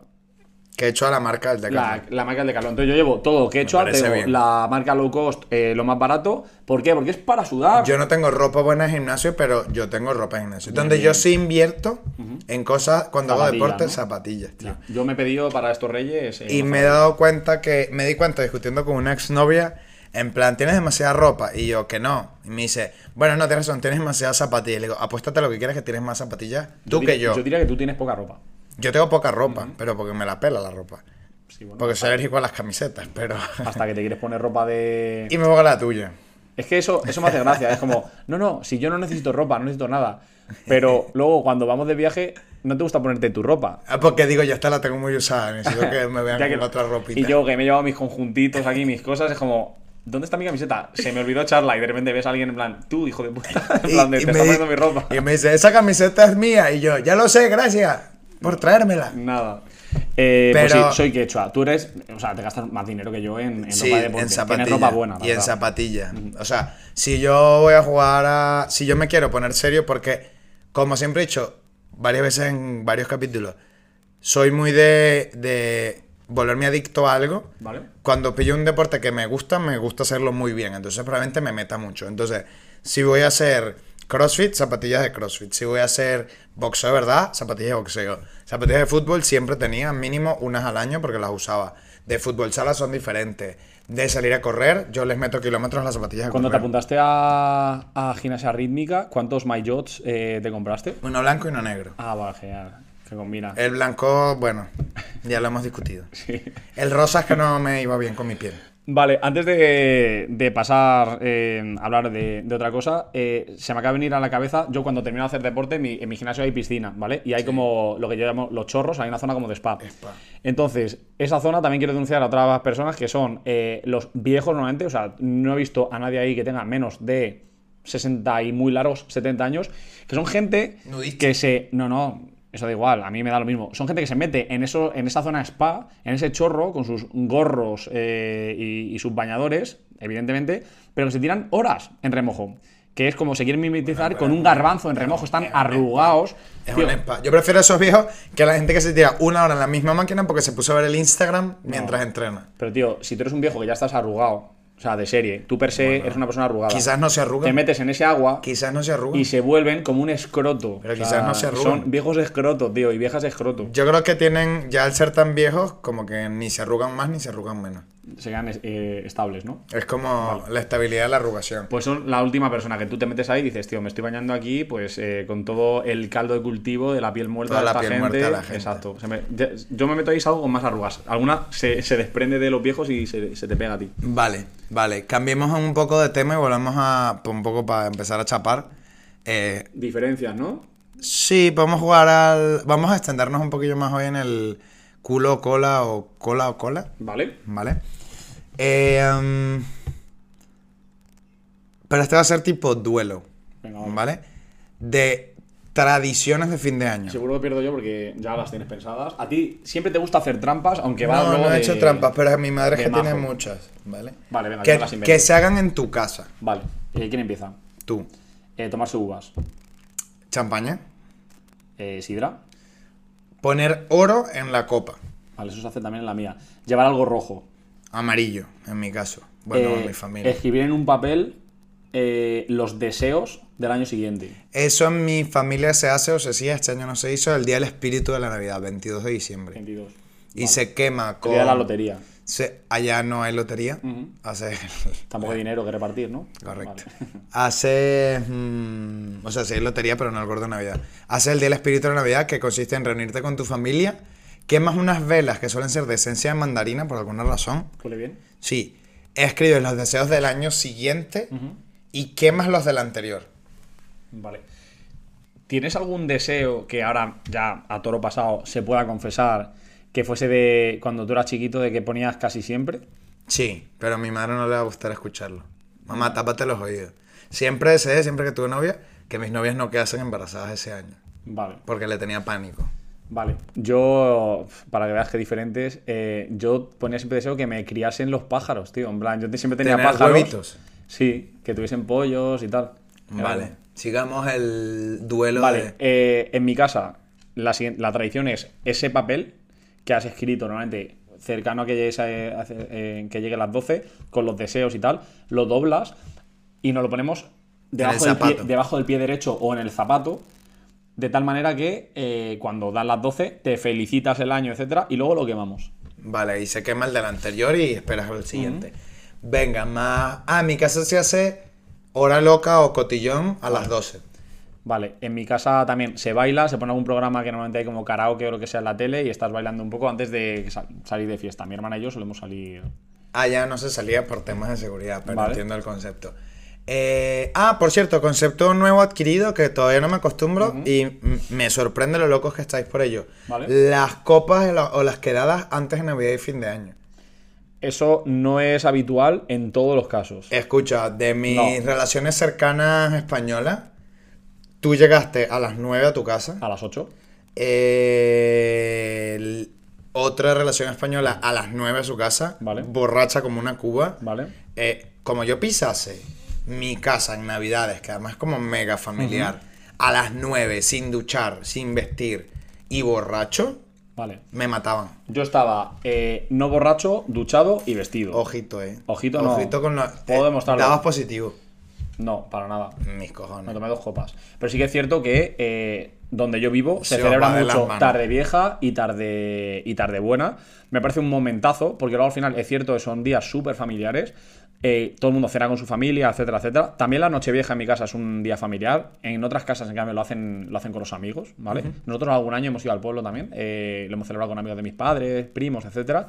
Que he hecho a la marca del la, Decathlon. la marca de Decathlon. Entonces yo llevo todo quechua, tengo bien. la marca low cost, eh, lo más barato. ¿Por qué? Porque es para sudar. Yo no tengo ropa buena en gimnasio, pero yo tengo ropa en gimnasio. Donde yo sí invierto en cosas, cuando hago deporte, ¿no? zapatillas, tío. Yo me he pedido para estos reyes. eh, Y me he dado cuenta que, me di cuenta discutiendo con una exnovia, en plan, tienes demasiada ropa. Y yo, que no. Y me dice, bueno, no, tienes razón, tienes demasiadas zapatillas. Y le digo, apuéstate lo que quieras que tienes más zapatillas. Tú que yo. Yo diría que tú tienes poca ropa. Yo tengo poca ropa, pero porque me la pela la ropa. Sí, bueno, Porque soy alérgico a las camisetas, pero... [LAUGHS] hasta que te quieres poner ropa de. y me pongo la tuya. Es que eso, eso me hace gracia. Es como, no, no, si yo no necesito ropa, no necesito nada. Pero luego cuando vamos de viaje, no te gusta ponerte tu ropa. Ah, Porque digo, ya esta la tengo muy usada, necesito que me [LAUGHS] vean que- con otra ropita. Y yo que me he llevado mis conjuntitos aquí, mis cosas, es como, ¿dónde está mi camiseta? Se me olvidó echarla y de repente ves a alguien en plan, tú, hijo de puta, [LAUGHS] en plan de, y te está di- poniendo mi ropa. Y me dice, esa camiseta es mía. Y yo, ya lo sé, gracias por traérmela. Nada. Eh, Pero- Pues sí, soy quechua. Tú eres, o sea, te gastas más dinero que yo en, en Sí, ropa de deporte. en Tienes zapatillas. ropa buena. y en verdad. zapatillas. O sea, si yo voy a jugar a... Si yo me quiero poner serio, porque, como siempre he dicho varias veces en varios capítulos, soy muy de, de volverme adicto a algo. ¿Vale? Cuando pillo un deporte que me gusta, me gusta hacerlo muy bien. Entonces, probablemente me meta mucho. Entonces, si voy a hacer CrossFit, zapatillas de CrossFit. Si voy a hacer boxeo de verdad, zapatillas de boxeo. Zapatillas de fútbol siempre tenía mínimo unas al año porque las usaba. De fútbol sala son diferentes. De salir a correr, yo les meto kilómetros a las zapatillas de Cuando te apuntaste a, a gimnasia rítmica, ¿cuántos MyJots eh, te compraste? Uno blanco y uno negro. Ah, vale, genial. Que combina. El blanco, bueno, ya lo hemos discutido. [LAUGHS] Sí. El rosa es que no me iba bien con mi piel. Vale, antes de, de pasar eh, a hablar de, de otra cosa, eh, se me acaba de venir a la cabeza, yo cuando termino de hacer deporte, en mi, en mi gimnasio hay piscina, ¿vale? Y hay como lo que yo llamo los chorros, hay una zona como de spa. Spa. Entonces, esa zona también quiero denunciar a otras personas que son eh, los viejos normalmente, o sea, no he visto a nadie ahí que tenga menos de 60 y muy largos, 70 años, que son gente que se... No, no, eso da igual, a mí me da lo mismo. Son gente que se mete en, eso, en esa zona spa, en ese chorro, con sus gorros eh, y, y sus bañadores, evidentemente, pero que se tiran horas en remojo. Que es como se quieren mimetizar con un garbanzo en remojo, están arrugados. Es un spa. Yo prefiero a esos viejos que a la gente que se tira una hora en la misma máquina porque se puso a ver el Instagram mientras entrena. Pero tío, si tú eres un viejo que ya estás arrugado, o sea, de serie. Tú per se eres una persona arrugada. Quizás no se Te arrugan. metes en ese agua Quizás no se arrugan. y se vuelven como un escroto. Pero quizás no se arrugan. Son viejos escrotos, tío, y viejas escrotos. Yo creo que tienen, ya al ser tan viejos, como que ni se arrugan más ni se arrugan menos. Se quedan eh, estables, ¿no? Es como la estabilidad de la arrugación. Pues son la última persona que tú te metes ahí y dices, tío, me estoy bañando aquí, pues eh, con todo el caldo de cultivo de la piel muerta Toda de la piel gente. muerta de la gente. Exacto. Me- yo me meto ahí y salgo con más arrugas. Alguna se, se desprende de los viejos y se, se te pega a ti. Vale, vale. Cambiemos un poco de tema y volvemos a, un poco para empezar a chapar. Eh, Diferencias, ¿no? sí, podemos jugar al... Vamos a extendernos un poquillo más hoy en el culo, cola o cola o cola. Vale. ¿Vale? Eh, um, pero este va a ser tipo duelo. Venga. ¿Vale? De tradiciones de fin de año. Seguro que pierdo yo porque ya las tienes pensadas. A ti siempre te gusta hacer trampas, aunque va No, luego no he de- hecho trampas, pero mi madre es de que tiene majo. muchas, ¿vale? Vale, venga, que, yo las invento. que se hagan en tu casa, Vale. Eh, ¿Quién empieza? tú. Eh, tomarse uvas. Champaña. Eh, sidra. Poner oro en la copa. Vale, eso se hace también en la mía. Llevar algo rojo. Amarillo, en mi caso. Bueno, Eh, en mi familia. Escribir en un papel eh, los deseos del año siguiente. Eso en mi familia se hace o se hacía, este año no se hizo, el día del espíritu de la Navidad, 22 de diciembre. 22. Y se quema El con... día de la lotería. se- allá no hay lotería. Hace... Tampoco hay [LAUGHS] dinero que repartir, ¿no? Correcto. Vale. [LAUGHS] Hace. mm, o sea, sí hay lotería, pero no el gordo de Navidad. Hace el Día del Espíritu de Navidad, que consiste en reunirte con tu familia, quemas unas velas que suelen ser de esencia de mandarina por alguna razón. ¿Huele bien? Sí. Escribes los deseos del año siguiente y quemas los del anterior. Vale. ¿Tienes algún deseo que ahora, ya a toro pasado, se pueda confesar que fuese de cuando tú eras chiquito, de que ponías casi siempre? Sí, pero a mi madre no le va a gustar escucharlo. Mamá, tápate los oídos. Siempre deseé, siempre que tuve novia, que mis novias no quedasen embarazadas ese año. Vale. Porque le tenía pánico. Vale. Yo, para que veas que diferentes, eh, yo ponía siempre deseo que me criasen los pájaros, tío. En plan, yo siempre tenía ¿Tener pájaros. huevitos? Sí, que tuviesen pollos y tal. Era Vale. Sigamos el duelo Vale, de. eh, en mi casa, la, la tradición es ese papel que has escrito normalmente cercano a que, llegues a- a- eh, que llegue las 12, con los deseos y tal, lo doblas y nos lo ponemos debajo, del pie, debajo del pie derecho o en el zapato, de tal manera que eh, cuando dan las 12 te felicitas el año, etcétera, y luego lo quemamos. Vale, y se quema el del anterior y esperas al siguiente. Venga, más. Ah, en mi casa se hace hora loca o cotillón a las 12. Vale, en mi casa también se baila, se pone algún programa que normalmente hay como karaoke o lo que sea en la tele y estás bailando un poco antes de sal- salir de fiesta. Mi hermana y yo solemos salir Ah, ya no se salía por temas de seguridad, pero Vale. entiendo el concepto. Eh, ah, por cierto, concepto nuevo adquirido que todavía no me acostumbro y me sorprende lo locos que estáis por ello. Vale. Las copas o la- o las quedadas antes de Navidad y fin de año. Eso no es habitual en todos los casos. Escucha, de mis No. relaciones cercanas españolas, tú llegaste a las 9 a tu casa. A las 8. Eh, el- otra relación española a las 9 a su casa. Vale. Borracha como una cuba. ¿Vale? Eh, como yo pisase mi casa en Navidades, que además es como mega familiar, a las 9 sin duchar, sin vestir y borracho, Vale. me mataban. Yo estaba eh, no borracho, duchado y vestido. Ojito, eh. Ojito no. Ojito con lo. Puedo demostrarlo. Dabas positivo. No, para nada. Mis Me cojones. tomé dos copas. Pero sí que es cierto que eh, donde yo vivo se, Se celebra mucho tarde vieja y tarde, y tarde buena. Me parece un momentazo, porque luego al final es cierto que son días súper familiares. Eh, todo el mundo cena con su familia, etcétera, etcétera. También la Nochevieja en mi casa es un día familiar. En otras casas, en cambio, lo hacen, lo hacen con los amigos, ¿vale? Nosotros algún año hemos ido al pueblo también. eh, lo hemos celebrado con amigos de mis padres, primos, etcétera.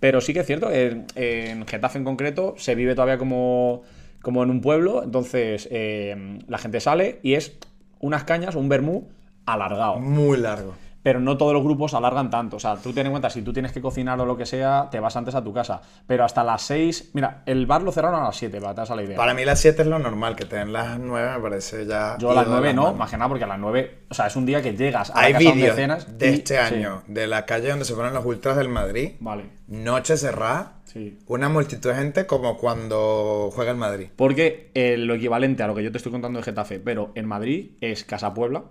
Pero sí que es cierto, en, en Getafe en concreto se vive todavía como, como en un pueblo. Entonces eh, la gente sale y es unas cañas, un vermú alargado. Muy largo. Pero no todos los grupos alargan tanto. O sea, tú ten en cuenta, si tú tienes que cocinar o lo que sea, te vas antes a tu casa. Pero hasta las 6. Mira, el bar lo cerraron a las 7, para te la idea. Para mí las 7 es lo normal, que te den las 9 me parece ya. Yo a las ido de 9 no, más que nada porque a las 9. O sea, es un día que llegas a Hay la casa donde cenas. de y- este sí. año, de la calle donde se ponen los ultras del Madrid. Vale, Noche cerrada. sí. Una multitud de gente como cuando juega el Madrid. Porque eh, lo equivalente a lo que yo te estoy contando de Getafe, pero en Madrid es Casa Puebla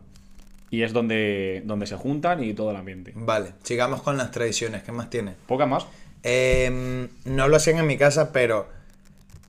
y es donde, donde se juntan y todo el ambiente. Vale, sigamos con las tradiciones. ¿Qué más tiene? Poca más. Em, no lo hacían en mi casa, pero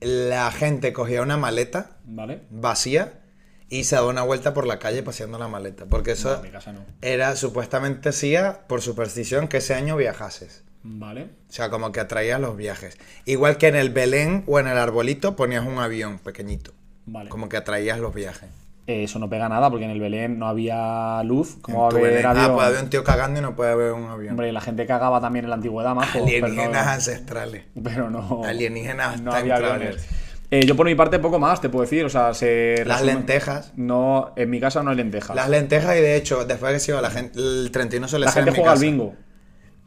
la gente cogía una maleta ¿Vale? vacía y se daba una vuelta por la calle paseando la maleta. Porque No, eso en mi casa no. era supuestamente hacía por superstición que ese año viajases. Vale. O sea, como que atraía los viajes. Igual que en el Belén o en el arbolito ponías un avión pequeñito. Vale. Como que atraías los viajes. Eh, Eso no pega nada porque en el Belén no había luz. ¿Cómo va a haber ah, puede haber un tío cagando y no puede haber un avión. Hombre, la gente cagaba también en la antigüedad, pero Alienígenas no- ancestrales. Pero no. Alienígenas no había aviones. Eh, yo por mi parte poco más, te puedo decir. O sea, se. Las lentejas. No, en mi casa no hay lentejas. Las lentejas y de hecho, después de que se iba la gente, el 31 suele La ser gente en mi juega al bingo.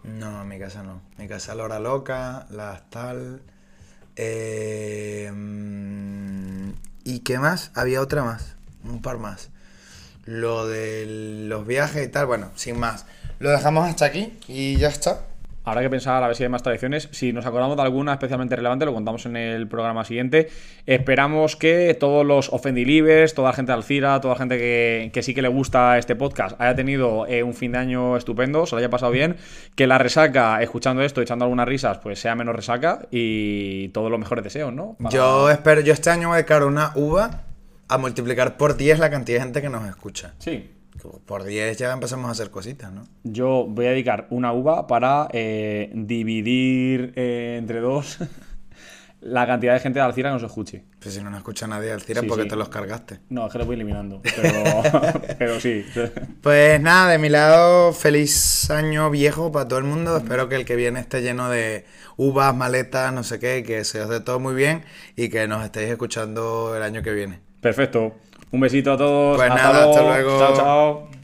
No, en mi casa no. En mi casa la hora loca, las tal. eh, mm, ¿Y qué más? Había otra más. Un par más. Lo de los viajes y tal, bueno, sin más. Lo dejamos hasta aquí y ya está. Habrá que pensar a ver si hay más tradiciones. Si nos acordamos de alguna especialmente relevante, lo contamos en el programa siguiente. Esperamos que todos los Offendilivers, toda la gente de Alcira, toda la gente que, que sí que le gusta este podcast, haya tenido eh, un fin de año estupendo, se lo haya pasado bien. Que la resaca, escuchando esto, echando algunas risas, pues sea menos resaca. Y todos los mejores deseos, ¿no? Para- Yo espero, yo este año voy a dedicar una uva a multiplicar por 10 la cantidad de gente que nos escucha. Sí. Por 10 ya empezamos a hacer cositas, ¿no? Yo voy a dedicar una uva para eh, dividir eh, entre dos [LAUGHS] la cantidad de gente de Alcira que nos escuche. Pues si no nos escucha nadie al tira Sí, porque sí. te los cargaste. No, es que lo voy eliminando. Pero, [LAUGHS] pero sí. [LAUGHS] Pues nada, de mi lado, feliz año viejo para todo el mundo. Espero que el que viene esté lleno de uvas, maletas, no sé qué, que se os dé todo muy bien y que nos estéis escuchando el año que viene. Perfecto. Un besito a todos. Pues nada, hasta luego. Chao, chao.